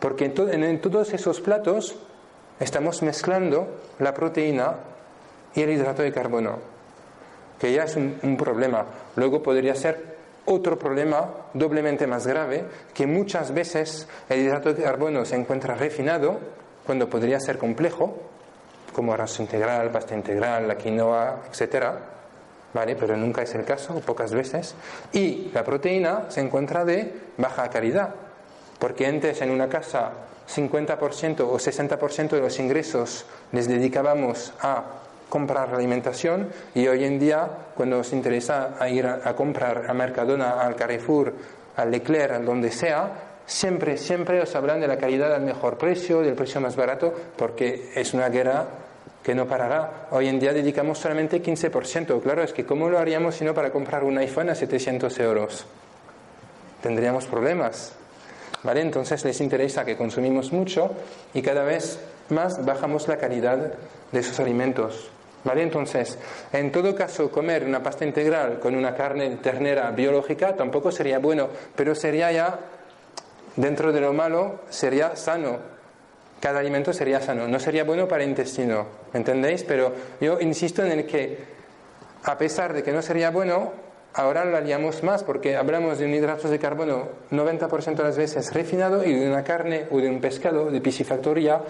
porque en, todos esos platos estamos mezclando la proteína y el hidrato de carbono, que ya es un, un problema. Luego podría ser otro problema doblemente más grave, que muchas veces el hidrato de carbono se encuentra refinado cuando podría ser complejo, como arroz integral, pasta integral, la quinoa, etcétera pero nunca es el caso, pocas veces. Y la proteína se encuentra de baja calidad, porque antes en una casa 50% o 60% de los ingresos les dedicábamos a comprar alimentación y hoy en día cuando os interesa ir a, comprar a Mercadona, al Carrefour, al Leclerc, al donde sea, siempre, siempre os hablan de la calidad al mejor precio, del precio más barato, porque es una guerra que no parará. Hoy en día dedicamos solamente 15%. Claro, es que ¿cómo lo haríamos si no para comprar un iPhone a 700 euros? Tendríamos problemas. ¿Vale? Entonces les interesa que consumimos mucho y cada vez más bajamos la calidad de esos alimentos. ¿Vale? Entonces, en todo caso, comer una pasta integral con una carne ternera biológica tampoco sería bueno, pero sería ya, dentro de lo malo, sería sano, cada alimento sería sano. No sería bueno para el intestino, ¿entendéis? Pero yo insisto en el que, a pesar de que no sería bueno, ahora lo haríamos más porque hablamos de un hidrato de carbono 90% de las veces refinado y de una carne o de un pescado de piscifactoría,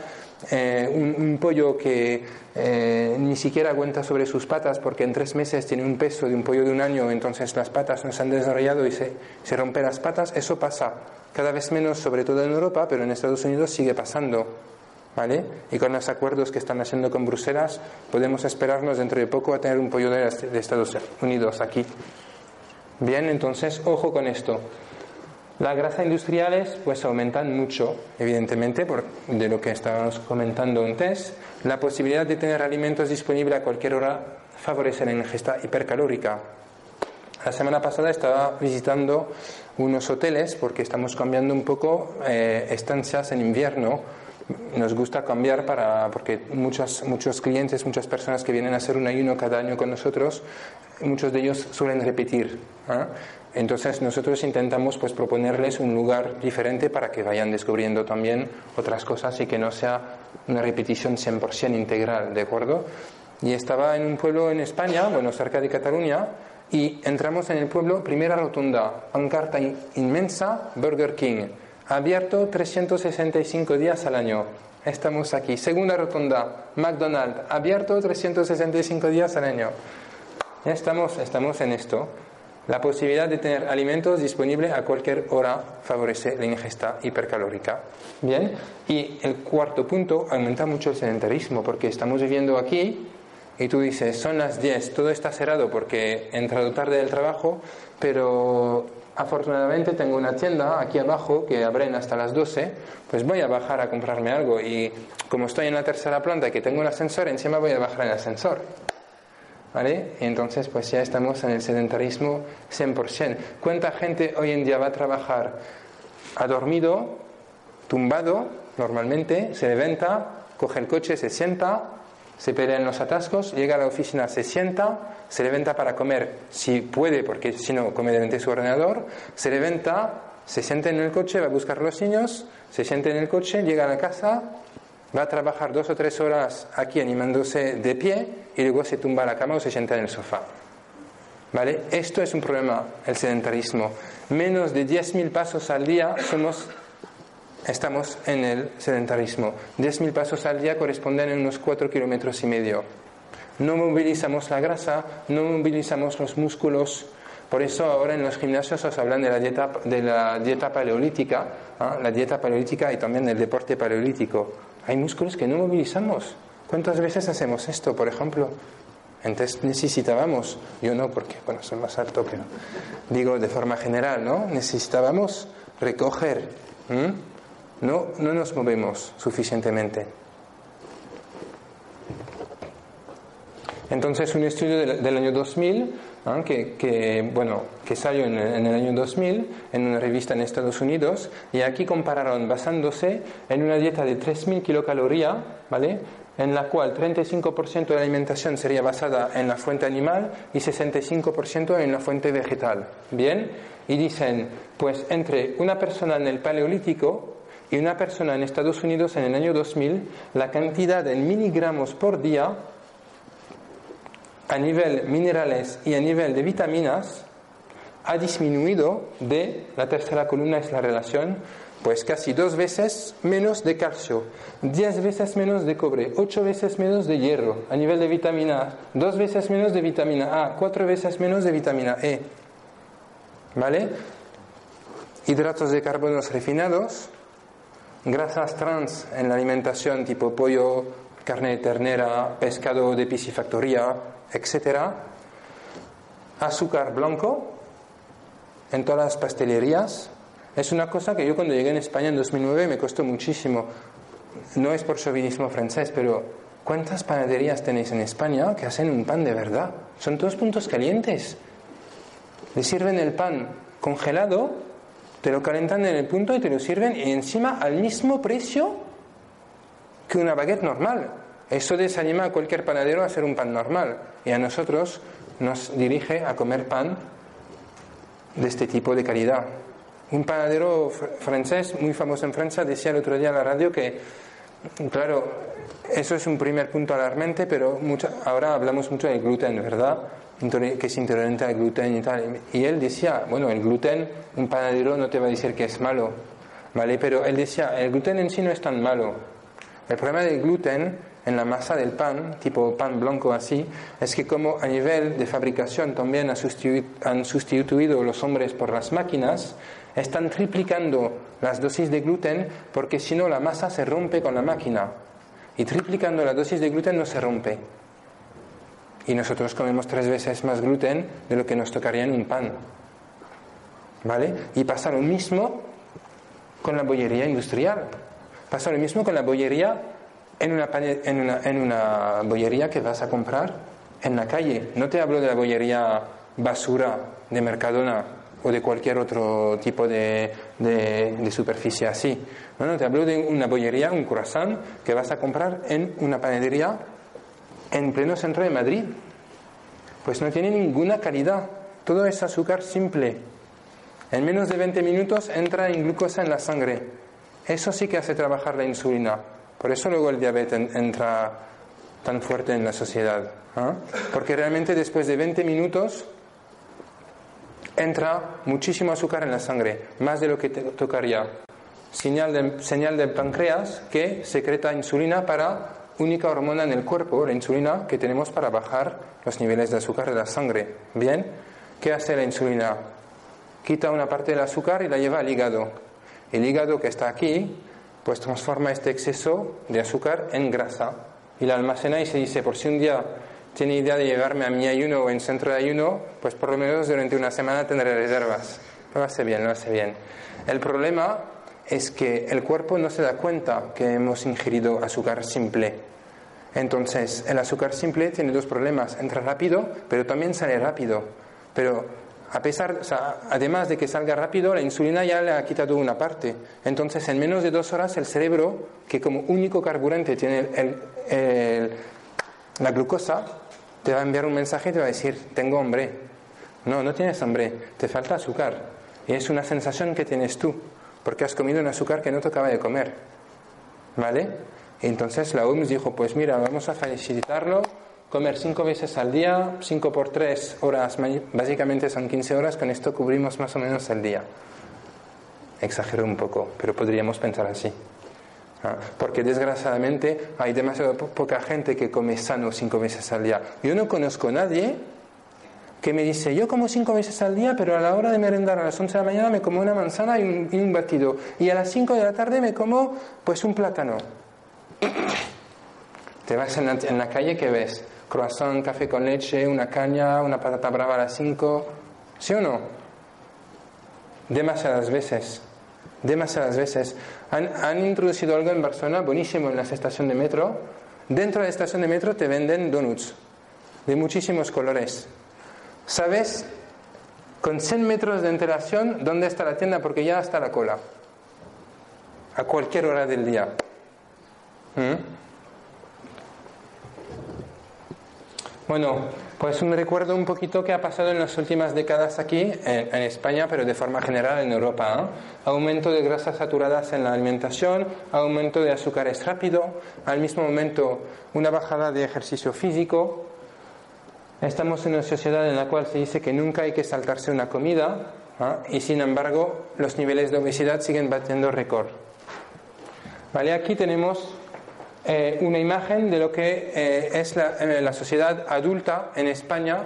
eh, un, pollo que eh, ni siquiera aguanta sobre sus patas porque en tres meses tiene un peso de un pollo de un año, entonces las patas no se han desarrollado y se, se rompen las patas, eso pasa cada vez menos, sobre todo en Europa, pero en Estados Unidos sigue pasando. ¿Vale? Y con los acuerdos que están haciendo con Bruselas, podemos esperarnos dentro de poco a tener un pollo de Estados Unidos aquí. Bien, entonces, ojo con esto. Las grasas industriales pues aumentan mucho, evidentemente, por, de lo que estábamos comentando antes. La posibilidad de tener alimentos disponibles a cualquier hora favorece la ingesta hipercalórica. La semana pasada estaba visitando unos hoteles porque estamos cambiando un poco eh, estancias en invierno. Nos gusta cambiar para, porque muchos, muchos clientes, muchas personas que vienen a hacer un ayuno cada año con nosotros, muchos de ellos suelen repetir. ¿ah? Entonces nosotros intentamos pues proponerles un lugar diferente para que vayan descubriendo también otras cosas y que no sea una repetición 100% integral, ¿de acuerdo? Y estaba en un pueblo en España, bueno, cerca de Cataluña, y entramos en el pueblo, primera rotunda, pancarta inmensa, Burger King, abierto 365 días al año. Estamos aquí. Segunda rotunda, McDonald's, abierto 365 días al año. Estamos, estamos en esto. La posibilidad de tener alimentos disponibles a cualquier hora favorece la ingesta hipercalórica. Bien, y el cuarto punto aumenta mucho el sedentarismo porque estamos viviendo aquí y tú dices, son las 10, todo está cerrado porque he entrado tarde del trabajo, pero afortunadamente tengo una tienda aquí abajo que abren hasta las 12, pues voy a bajar a comprarme algo y como estoy en la tercera planta que tengo un ascensor, encima voy a bajar en el ascensor. ¿Vale? entonces pues ya estamos en el sedentarismo 100%. ¿Cuánta gente hoy en día va a trabajar? Ha dormido, tumbado, normalmente, se levanta, coge el coche, se sienta, se pelea en los atascos, llega a la oficina, se sienta, se levanta para comer, si puede, porque si no, come delante de su ordenador, se levanta, se sienta en el coche, va a buscar a los niños, se sienta en el coche, llega a la casa, va a trabajar dos o tres horas aquí animándose de pie y luego se tumba a la cama o se sienta en el sofá. ¿Vale? Esto es un problema, el sedentarismo. Menos de 10.000 pasos al día somos estamos en el sedentarismo. 10.000 pasos al día corresponden a unos 4 kilómetros y medio. No movilizamos la grasa, no movilizamos los músculos. Por eso ahora en los gimnasios os hablan de la dieta, de la dieta paleolítica, ¿ah? la dieta paleolítica y también del deporte paleolítico. Hay músculos que no movilizamos. ¿Cuántas veces hacemos esto, por ejemplo? Entonces necesitábamos, yo no porque, bueno, soy más alto, pero digo de forma general, ¿no? Necesitábamos recoger no, no nos movemos suficientemente. Entonces, un estudio del, año 2000, que, bueno, que salió en el, año 2000 en una revista en Estados Unidos, y aquí compararon basándose en una dieta de 3.000 kilocalorías, ¿vale? en la cual 35% de la alimentación sería basada en la fuente animal y 65% en la fuente vegetal. Bien, y dicen, pues entre una persona en el paleolítico y una persona en Estados Unidos en el año 2000, la cantidad de miligramos por día a nivel minerales y a nivel de vitaminas ha disminuido de la tercera columna es la relación, pues casi dos veces menos de calcio, diez veces menos de cobre, ocho veces menos de hierro a nivel de vitamina A, dos veces menos de vitamina A, cuatro veces menos de vitamina E. ¿Vale? Hidratos de carbono refinados, grasas trans en la alimentación tipo pollo, carne de ternera, pescado de piscifactoría, etc. Azúcar blanco en todas las pastelerías. Es una cosa que yo cuando llegué en España en 2009 me costó muchísimo. No es por chauvinismo francés, pero ¿cuántas panaderías tenéis en España que hacen un pan de verdad? Son todos puntos calientes. Le sirven el pan congelado te lo calentan en el punto y te lo sirven y encima al mismo precio que una baguette normal. Eso desanima a cualquier panadero a hacer un pan normal y a nosotros nos dirige a comer pan de este tipo de calidad. Un panadero francés muy famoso en Francia decía el otro día en la radio que, claro, eso es un primer punto alarmante, pero ahora hablamos mucho del gluten, ¿verdad? Que es intolerante al gluten y tal. Y él decía, bueno, el gluten, un panadero no te va a decir que es malo, ¿vale? Pero él decía, el gluten en sí no es tan malo. El problema del gluten en la masa del pan, tipo pan blanco así, es que como a nivel de fabricación también han sustituido los hombres por las máquinas, están triplicando las dosis de gluten porque si no la masa se rompe con la máquina. Y triplicando la dosis de gluten no se rompe y nosotros comemos tres veces más gluten de lo que nos tocaría en un pan. ¿Vale? Y pasa lo mismo con la bollería industrial. Pasa lo mismo con la bollería en una, en bollería que vas a comprar en la calle. No te hablo de la bollería basura de Mercadona o de cualquier otro tipo de, superficie así. No, no, te hablo de una bollería, un croissant que vas a comprar en una panadería en pleno centro de Madrid. Pues no tiene ninguna calidad. Todo es azúcar simple. En menos de 20 minutos entra en glucosa en la sangre. Eso sí que hace trabajar la insulina. Por eso luego el diabetes entra tan fuerte en la sociedad. ¿ah? Porque realmente después de 20 minutos entra muchísimo azúcar en la sangre, más de lo que tocaría. Señal, de, señal del páncreas que secreta insulina para única hormona en el cuerpo, la insulina, que tenemos para bajar los niveles de azúcar de la sangre. Bien, ¿qué hace la insulina? Quita una parte del azúcar y la lleva al hígado. El hígado que está aquí, pues transforma este exceso de azúcar en grasa y la almacena y se dice, por si un día tiene idea de llevarme a mi ayuno o en centro de ayuno, pues por lo menos durante una semana tendré reservas. lo hace bien, lo hace bien. El problema es que el cuerpo no se da cuenta que hemos ingerido azúcar simple. Entonces, el azúcar simple tiene dos problemas. Entra rápido, pero también sale rápido. Pero a pesar, además de que salga rápido, la insulina ya le ha quitado una parte. Entonces, en menos de dos horas, el cerebro, que como único carburante tiene la glucosa, te va a enviar un mensaje y te va a decir, tengo hambre. No, no tienes hambre, te falta azúcar. Y es una sensación que tienes tú porque has comido un azúcar que no tocaba de comer. ¿Vale? Entonces la OMS dijo, pues mira, vamos a facilitarlo, comer cinco veces al día, cinco por tres horas, básicamente son 15 horas, con esto cubrimos más o menos el día. Exagero un poco, pero podríamos pensar así. ¿Ah? Porque desgraciadamente hay demasiado poca gente que come sano cinco veces al día. Yo no conozco a nadie que me dice, yo como cinco veces al día, pero a la hora de merendar a las 11 de la mañana me como una manzana y un, batido. Y a las 5 de la tarde me como pues un plátano. Te vas en la, calle, ¿qué ves? Croissant, café con leche, una caña, una patata brava a las 5. ¿Sí o no? Demasiadas veces. Demasiadas veces. Han, han introducido algo en Barcelona buenísimo en la estación de metro. Dentro de la estación de metro te venden donuts de muchísimos colores sabes con 100 metros de antelación dónde está la tienda porque ya está la cola. A cualquier hora del día. ¿Mm? Bueno, pues un recuerdo un poquito que ha pasado en las últimas décadas aquí en, España, pero de forma general en Europa. ¿eh? Aumento de grasas saturadas en la alimentación, aumento de azúcares rápido, al mismo momento una bajada de ejercicio físico, Estamos en una sociedad en la cual se dice que nunca hay que saltarse una comida ¿ah? y sin embargo los niveles de obesidad siguen batiendo récord. ¿Vale? Aquí tenemos eh, una imagen de lo que eh, es la, eh, la, sociedad adulta en España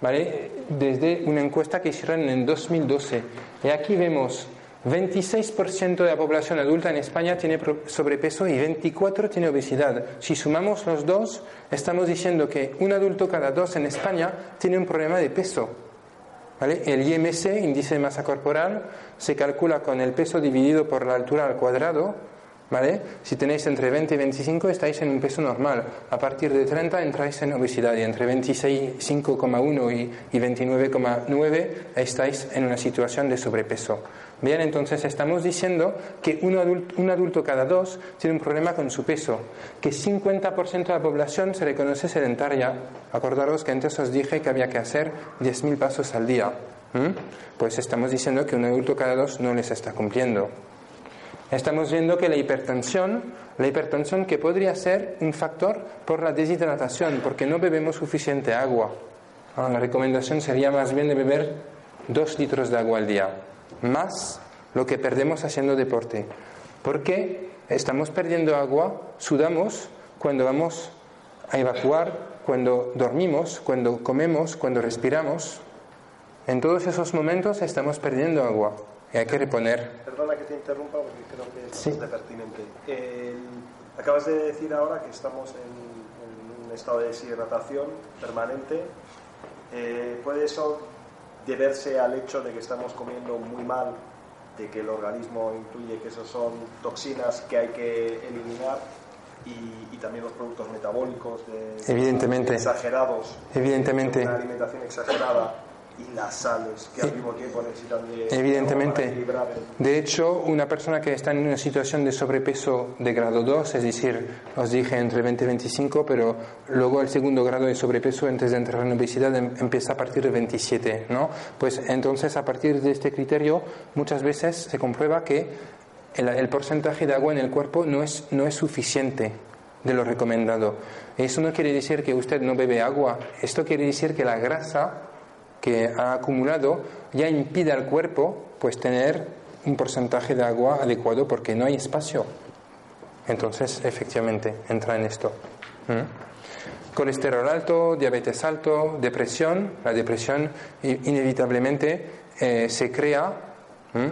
¿vale? desde una encuesta que hicieron en 2012. Y aquí vemos 26% de la población adulta en España tiene sobrepeso y 24% tiene obesidad. Si sumamos los dos, estamos diciendo que un adulto cada dos en España tiene un problema de peso. El IMC, índice de masa corporal, se calcula con el peso dividido por la altura al cuadrado. ¿vale? Si tenéis entre 20 y 25 estáis en un peso normal. A partir de 30 entráis en obesidad y entre 25,1 y 29,9 estáis en una situación de sobrepeso. Bien, entonces estamos diciendo que un adulto, un adulto cada dos tiene un problema con su peso, que 50% de la población se reconoce sedentaria. Acordaros que antes os dije que había que hacer 10.000 pasos al día. Pues estamos diciendo que un adulto cada dos no les está cumpliendo. Estamos viendo que la hipertensión, la hipertensión que podría ser un factor por la deshidratación, porque no bebemos suficiente agua. Ah, la recomendación sería más bien de beber 2 litros de agua al día más lo que perdemos haciendo deporte. Porque estamos perdiendo agua, sudamos cuando vamos a evacuar, cuando dormimos, cuando comemos, cuando respiramos. En todos esos momentos estamos perdiendo agua y hay que reponer. Perdona que te interrumpa porque creo que es sí. pertinente. acabas de decir ahora que estamos en, un estado de deshidratación permanente. Eh, ¿Puede eso deberse al hecho de que estamos comiendo muy mal, de que el organismo intuye que esos son toxinas que hay que eliminar y, también los productos metabólicos de, evidentemente. exagerados, evidentemente. una alimentación exagerada y las sales que al mismo tiempo necesitan de evidentemente de hecho una persona que está en una situación de sobrepeso de grado 2 es decir os dije entre 20 y 25 pero luego el segundo grado de sobrepeso antes de entrar en obesidad em, empieza a partir de 27 ¿no? pues entonces a partir de este criterio muchas veces se comprueba que el, el porcentaje de agua en el cuerpo no es, no es suficiente de lo recomendado. Eso no quiere decir que usted no bebe agua, esto quiere decir que la grasa que ha acumulado ya impide al cuerpo pues tener un porcentaje de agua adecuado porque no hay espacio. Entonces, efectivamente, entra en esto. Colesterol alto, diabetes alto, depresión. La depresión inevitablemente eh, se crea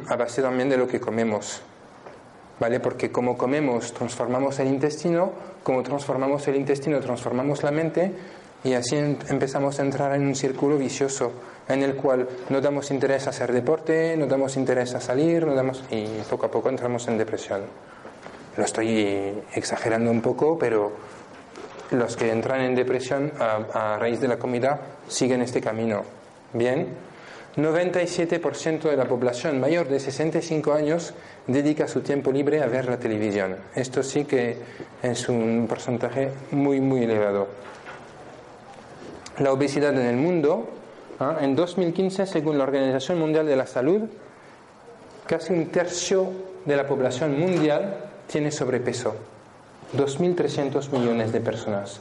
a base también de lo que comemos. ¿Vale? Porque como comemos, transformamos el intestino, como transformamos el intestino, transformamos la mente, Y así em- empezamos a entrar en un círculo vicioso en el cual no damos interés a hacer deporte, no damos interés a salir, no damos y poco a poco entramos en depresión. Lo estoy exagerando un poco, pero los que entran en depresión a, a raíz de la comida siguen este camino. Bien, 97% de la población mayor de 65 años dedica su tiempo libre a ver la televisión. Esto sí que es un porcentaje muy, muy elevado. La obesidad en el mundo, ¿ah? en 2015, según la Organización Mundial de la Salud, casi un tercio de la población mundial tiene sobrepeso. 2.300 millones de personas.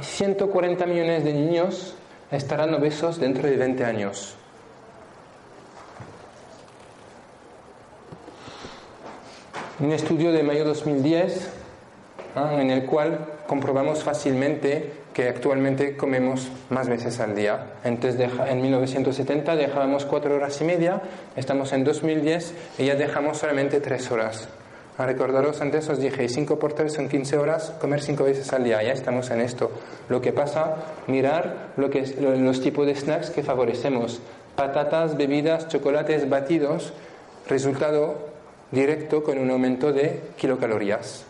140 ¿ah? millones de niños estarán obesos dentro de 20 años. Un estudio de mayo 2010 ¿ah? en el cual comprobamos fácilmente que actualmente comemos más veces al día. Entonces, en 1970 dejábamos cuatro horas y media, estamos en 2010 y ya dejamos solamente tres horas. A recordaros, antes os dije, 5 por 3 son 15 horas, comer 5 veces al día, ya estamos en esto. Lo que pasa, mirar los tipos de snacks que favorecemos. Patatas, bebidas, chocolates, batidos, resultado directo con un aumento de kilocalorías.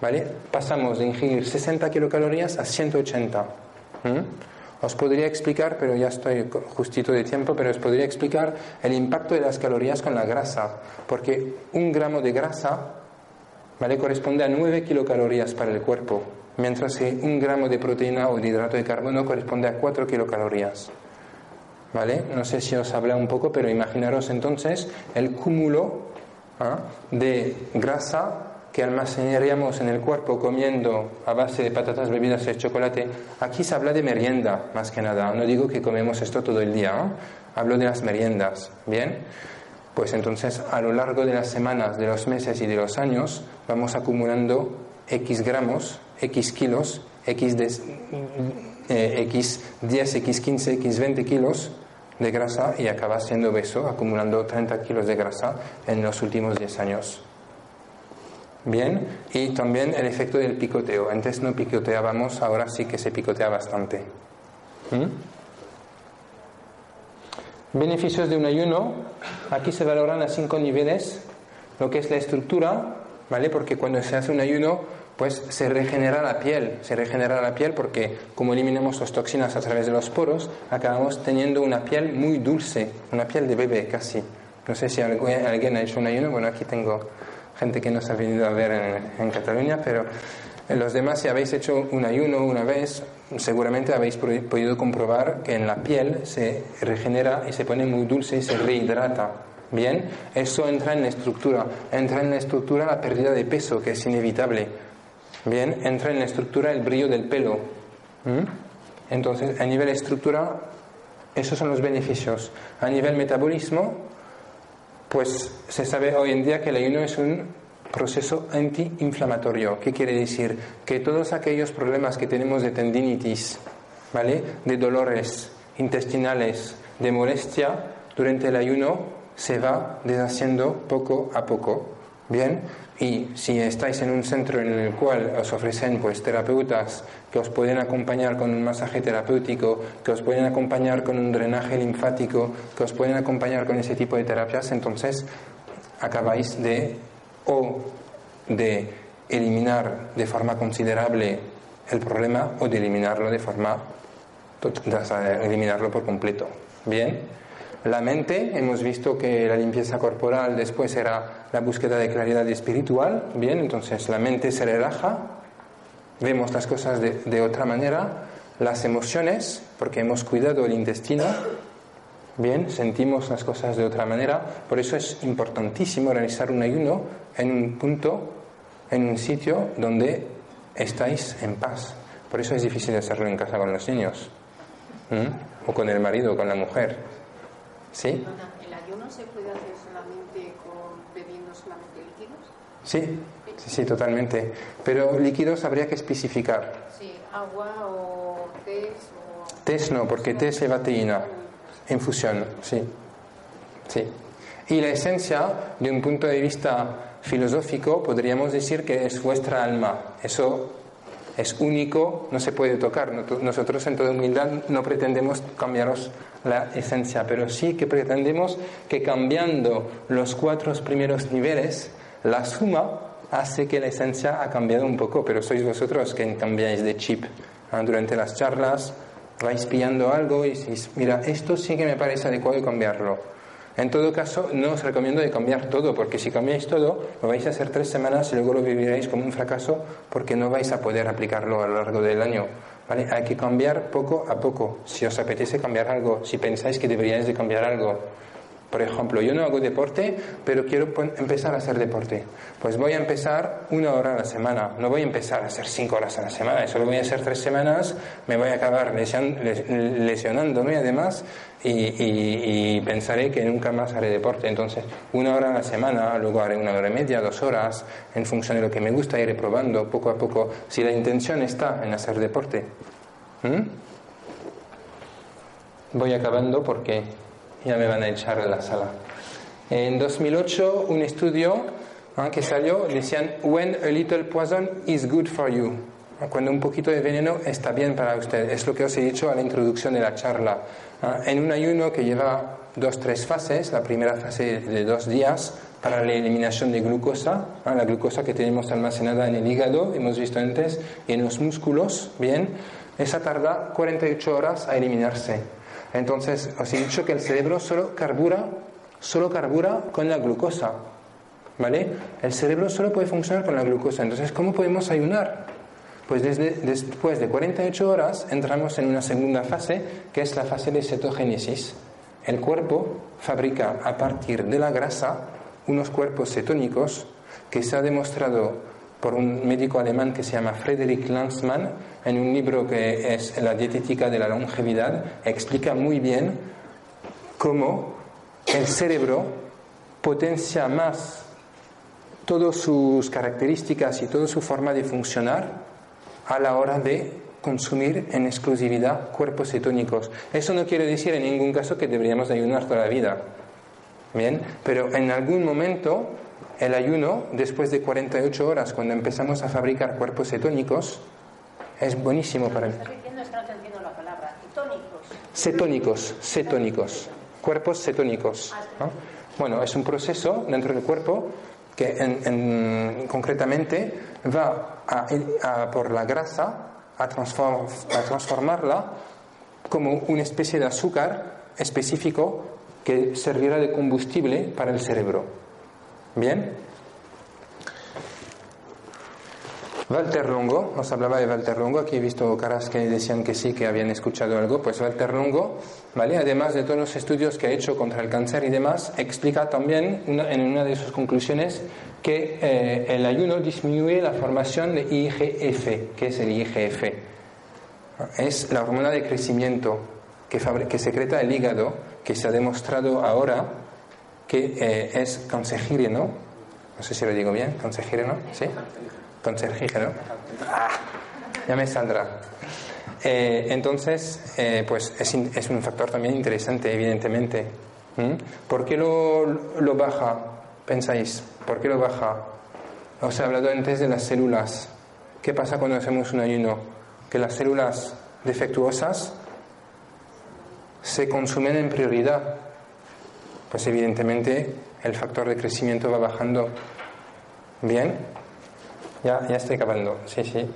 ¿Vale? Pasamos de ingerir 60 kilocalorías a 180. Os podría explicar, pero ya estoy justito de tiempo, pero os podría explicar el impacto de las calorías con la grasa, porque un gramo de grasa ¿vale? corresponde a 9 kilocalorías para el cuerpo, mientras que un gramo de proteína o de hidrato de carbono corresponde a 4 kilocalorías. ¿Vale? No sé si os habla un poco, pero imaginaros entonces el cúmulo ¿ah? de grasa que almacenaríamos en el cuerpo comiendo a base de patatas, bebidas y chocolate, aquí se habla de merienda más que nada. No digo que comemos esto todo el día, hablo de las meriendas. Bien, pues entonces a lo largo de las semanas, de los meses y de los años vamos acumulando X gramos, X kilos, X, de, eh, X 10, X 15, X 20 kilos de grasa y acaba siendo obeso, acumulando 30 kilos de grasa en los últimos 10 años. Bien, y también el efecto del picoteo. Antes no picoteábamos, ahora sí que se picotea bastante. ¿Mm? Beneficios de un ayuno. Aquí se valoran a cinco niveles lo que es la estructura, ¿vale? Porque cuando se hace un ayuno, pues se regenera la piel. Se regenera la piel porque como eliminamos las toxinas a través de los poros, acabamos teniendo una piel muy dulce, una piel de bebé casi. No sé si alguien ha hecho un ayuno, bueno, aquí tengo gente que nos ha venido a ver en, Cataluña, pero los demás, si habéis hecho un ayuno una vez, seguramente habéis podido comprobar que en la piel se regenera y se pone muy dulce y se rehidrata. Bien, eso entra en la estructura. Entra en la estructura la pérdida de peso, que es inevitable. Bien, entra en la estructura el brillo del pelo. ¿Mm? Entonces, a nivel estructura, esos son los beneficios. A nivel metabolismo, pues se sabe hoy en día que el ayuno es un proceso antiinflamatorio. ¿Qué quiere decir? Que todos aquellos problemas que tenemos de tendinitis, ¿vale? De dolores intestinales, de molestia, durante el ayuno se va deshaciendo poco a poco. Bien, y si estáis en un centro en el cual os ofrecen pues terapeutas que os pueden acompañar con un masaje terapéutico, que os pueden acompañar con un drenaje linfático, que os pueden acompañar con ese tipo de terapias, entonces acabáis de o de eliminar de forma considerable el problema o de eliminarlo de forma de eliminarlo por completo. Bien. La mente, hemos visto que la limpieza corporal después era la búsqueda de claridad espiritual, bien, entonces la mente se relaja, vemos las cosas de, otra manera, las emociones, porque hemos cuidado el intestino, bien, sentimos las cosas de otra manera, por eso es importantísimo realizar un ayuno en un punto, en un sitio donde estáis en paz. Por eso es difícil hacerlo en casa con los niños, o con el marido, o con la mujer. ¿Sí? ¿El ayuno se puede hacer Sí, sí, sí, totalmente. Pero líquidos habría que especificar. Sí, agua o test o... Test no, porque test lleva teína. Infusión, sí. Sí. Y la esencia, de un punto de vista filosófico, podríamos decir que es vuestra alma. Eso es único, no se puede tocar. Nosotros en toda humildad no pretendemos cambiaros la esencia, pero sí que pretendemos que cambiando los cuatro primeros niveles, la suma hace que la esencia ha cambiado un poco, pero sois vosotros que cambiáis de chip. Durante las charlas vais pillando algo y decís, mira, esto sí que me parece adecuado cambiarlo. En todo caso, no os recomiendo de cambiar todo, porque si cambiáis todo, lo vais a hacer tres semanas y luego lo viviréis como un fracaso porque no vais a poder aplicarlo a lo largo del año. Hay que cambiar poco a poco. Si os apetece cambiar algo, si pensáis que deberíais de cambiar algo, por ejemplo, yo no hago deporte, pero quiero empezar a hacer deporte. Pues voy a empezar una hora a la semana. No voy a empezar a hacer cinco horas a la semana. Eso lo voy a hacer tres semanas. Me voy a acabar lesionándome además y, pensaré que nunca más haré deporte. Entonces, una hora a la semana, luego haré una hora y media, dos horas, en función de lo que me gusta, iré probando poco a poco. Si la intención está en hacer deporte. Voy acabando porque ya me van a echar de la sala. En 2008, un estudio ah, que salió, decían, When a little poison is good for you. Cuando un poquito de veneno está bien para usted. Es lo que os he dicho a la introducción de la charla. Ah, en un ayuno que lleva dos, tres fases, la primera fase de dos días para la eliminación de glucosa, la glucosa que tenemos almacenada en el hígado, hemos visto antes, y en los músculos, bien, esa tarda 48 horas a eliminarse. Entonces, os he dicho que el cerebro solo carbura, solo carbura con la glucosa. ¿Vale? El cerebro solo puede funcionar con la glucosa. Entonces, ¿cómo podemos ayunar? Pues desde, después de 48 horas entramos en una segunda fase, que es la fase de cetogénesis. El cuerpo fabrica a partir de la grasa unos cuerpos cetónicos que se ha demostrado por un médico alemán que se llama Frederick Lanzmann, en un libro que es La dietética de la longevidad, explica muy bien cómo el cerebro potencia más todas sus características y toda su forma de funcionar a la hora de consumir en exclusividad cuerpos cetónicos. Eso no quiere decir en ningún caso que deberíamos ayunar toda la vida. Bien, pero en algún momento el ayuno, después de 48 horas, cuando empezamos a fabricar cuerpos cetónicos, es buenísimo para mí. Cetónicos, cetónicos, cuerpos cetónicos. Bueno, es un proceso dentro del cuerpo que concretamente va a, por la grasa a, a transformarla como una especie de azúcar específico que servirá de combustible para el cerebro. Bien. Walter Longo, os hablaba de Walter Longo, aquí he visto caras que decían que sí, que habían escuchado algo, pues Walter Longo, ¿vale? además de todos los estudios que ha hecho contra el cáncer y demás, explica también en una de sus conclusiones que eh, el ayuno disminuye la formación de IGF. ¿Qué es el IGF? Es la hormona de crecimiento que, que secreta el hígado, que se ha demostrado ahora que eh, es cancerígeno, no sé si lo digo bien, cancerígeno, ¿sí? Cancerígeno. Ah, ya me saldrá. Eh, entonces, eh, pues es, un factor también interesante, evidentemente. ¿Por qué lo, lo baja? Pensáis, ¿por qué lo baja? Os he hablado antes de las células. ¿Qué pasa cuando hacemos un ayuno? Que las células defectuosas se consumen en prioridad pues evidentemente el factor de crecimiento va bajando. Bien, ya, ya estoy acabando, sí, sí.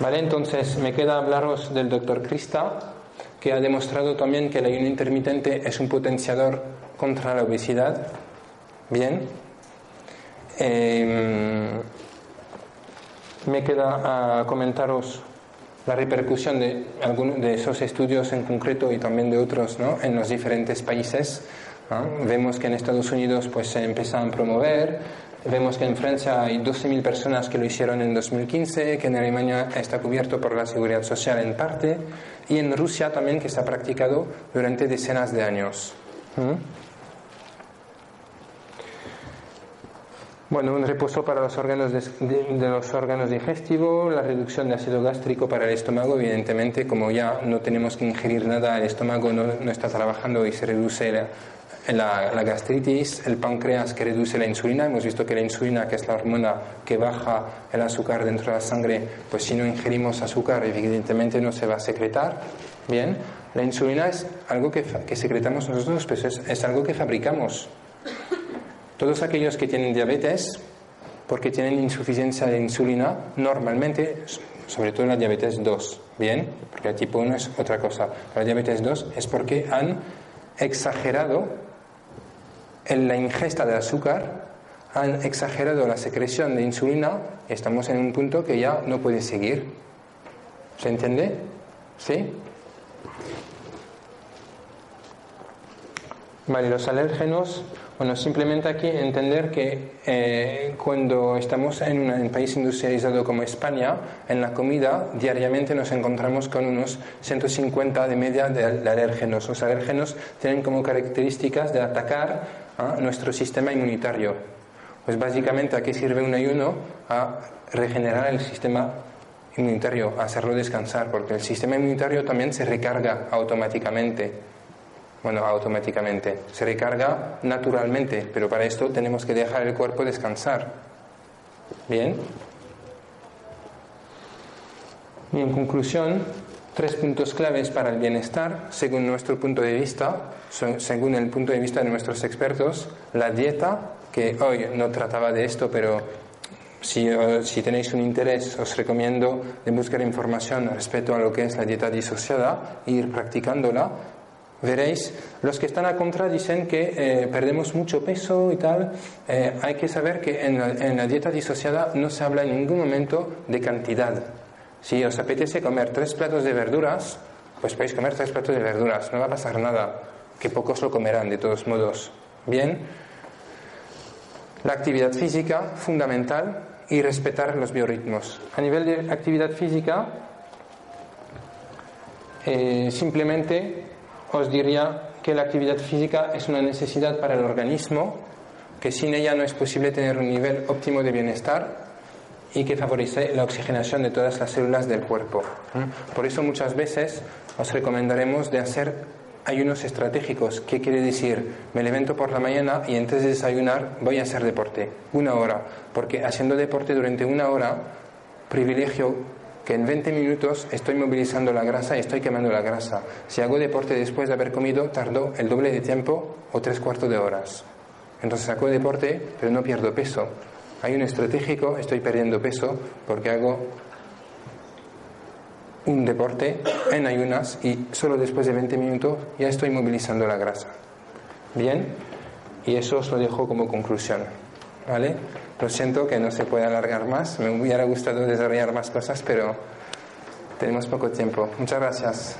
Vale, entonces me queda hablaros del doctor Krista, que ha demostrado también que el ayuno intermitente es un potenciador contra la obesidad. Bien. Em, me queda comentaros la repercusión de algunos de esos estudios en concreto y también de otros ¿no? en los diferentes países. Vemos que en Estados Unidos pues, se empiezan a promover, vemos que en Francia hay 12.000 personas que lo hicieron en 2015, que en Alemania está cubierto por la seguridad social en parte, y en Rusia también que se ha practicado durante decenas de años. Bueno, un reposo para los órganos de, los órganos digestivos, la reducción de ácido gástrico para el estómago, evidentemente, como ya no tenemos que ingerir nada, el estómago no, está trabajando y se reduce la, gastritis, el páncreas que reduce la insulina. Hemos visto que la insulina, que es la hormona que baja el azúcar dentro de la sangre, pues si no ingerimos azúcar, evidentemente no se va a secretar. Bien, la insulina es algo que, que secretamos nosotros, pero es, es algo que fabricamos. Todos aquellos que tienen diabetes, porque tienen insuficiencia de insulina, normalmente, sobre todo la diabetes 2, ¿bien? Porque el tipo 1 es otra cosa. La diabetes 2 es porque han exagerado en la ingesta de azúcar, han exagerado la secreción de insulina estamos en un punto que ya no puede seguir. ¿Se entiende? ¿Sí? Vale, los alérgenos bueno, simplemente aquí entender que eh, cuando estamos en, un país industrializado como España, en la comida diariamente nos encontramos con unos 150 de media de, alérgenos. Los alérgenos tienen como características de atacar nuestro sistema inmunitario. Pues básicamente, ¿a qué sirve un ayuno? A regenerar el sistema inmunitario, a hacerlo descansar, porque el sistema inmunitario también se recarga automáticamente bueno, automáticamente. Se recarga naturalmente, pero para esto tenemos que dejar el cuerpo descansar. Bien. Y en conclusión, tres puntos claves para el bienestar, según nuestro punto de vista, según el punto de vista de nuestros expertos, la dieta, que hoy no trataba de esto, pero si, si, tenéis un interés, os recomiendo de buscar información respecto a lo que es la dieta disociada e ir practicándola veréis, los que están a contra dicen que eh, perdemos mucho peso y tal. Eh, hay que saber que en la, dieta disociada no se habla en ningún momento de cantidad. Si os apetece comer tres platos de verduras, pues podéis comer tres platos de verduras, no va a pasar nada, que pocos lo comerán de todos modos. Bien, la actividad física, fundamental, y respetar los biorritmos. A nivel de actividad física, eh, simplemente os diría que la actividad física es una necesidad para el organismo, que sin ella no es posible tener un nivel óptimo de bienestar y que favorece la oxigenación de todas las células del cuerpo. Por eso muchas veces os recomendaremos de hacer ayunos estratégicos. ¿Qué quiere decir? Me levanto por la mañana y antes de desayunar voy a hacer deporte, una hora, porque haciendo deporte durante una hora privilegio que en 20 minutos estoy movilizando la grasa y estoy quemando la grasa. Si hago deporte después de haber comido, tardo el doble de tiempo o tres cuartos de horas. Entonces hago deporte, pero no pierdo peso. Hay un estratégico, estoy perdiendo peso porque hago un deporte en ayunas y solo después de 20 minutos ya estoy movilizando la grasa. Bien, y eso os lo dejo como conclusión. ¿Vale? Lo siento que no se puede alargar más. Me hubiera gustado desarrollar más cosas, pero tenemos poco tiempo. Muchas gracias.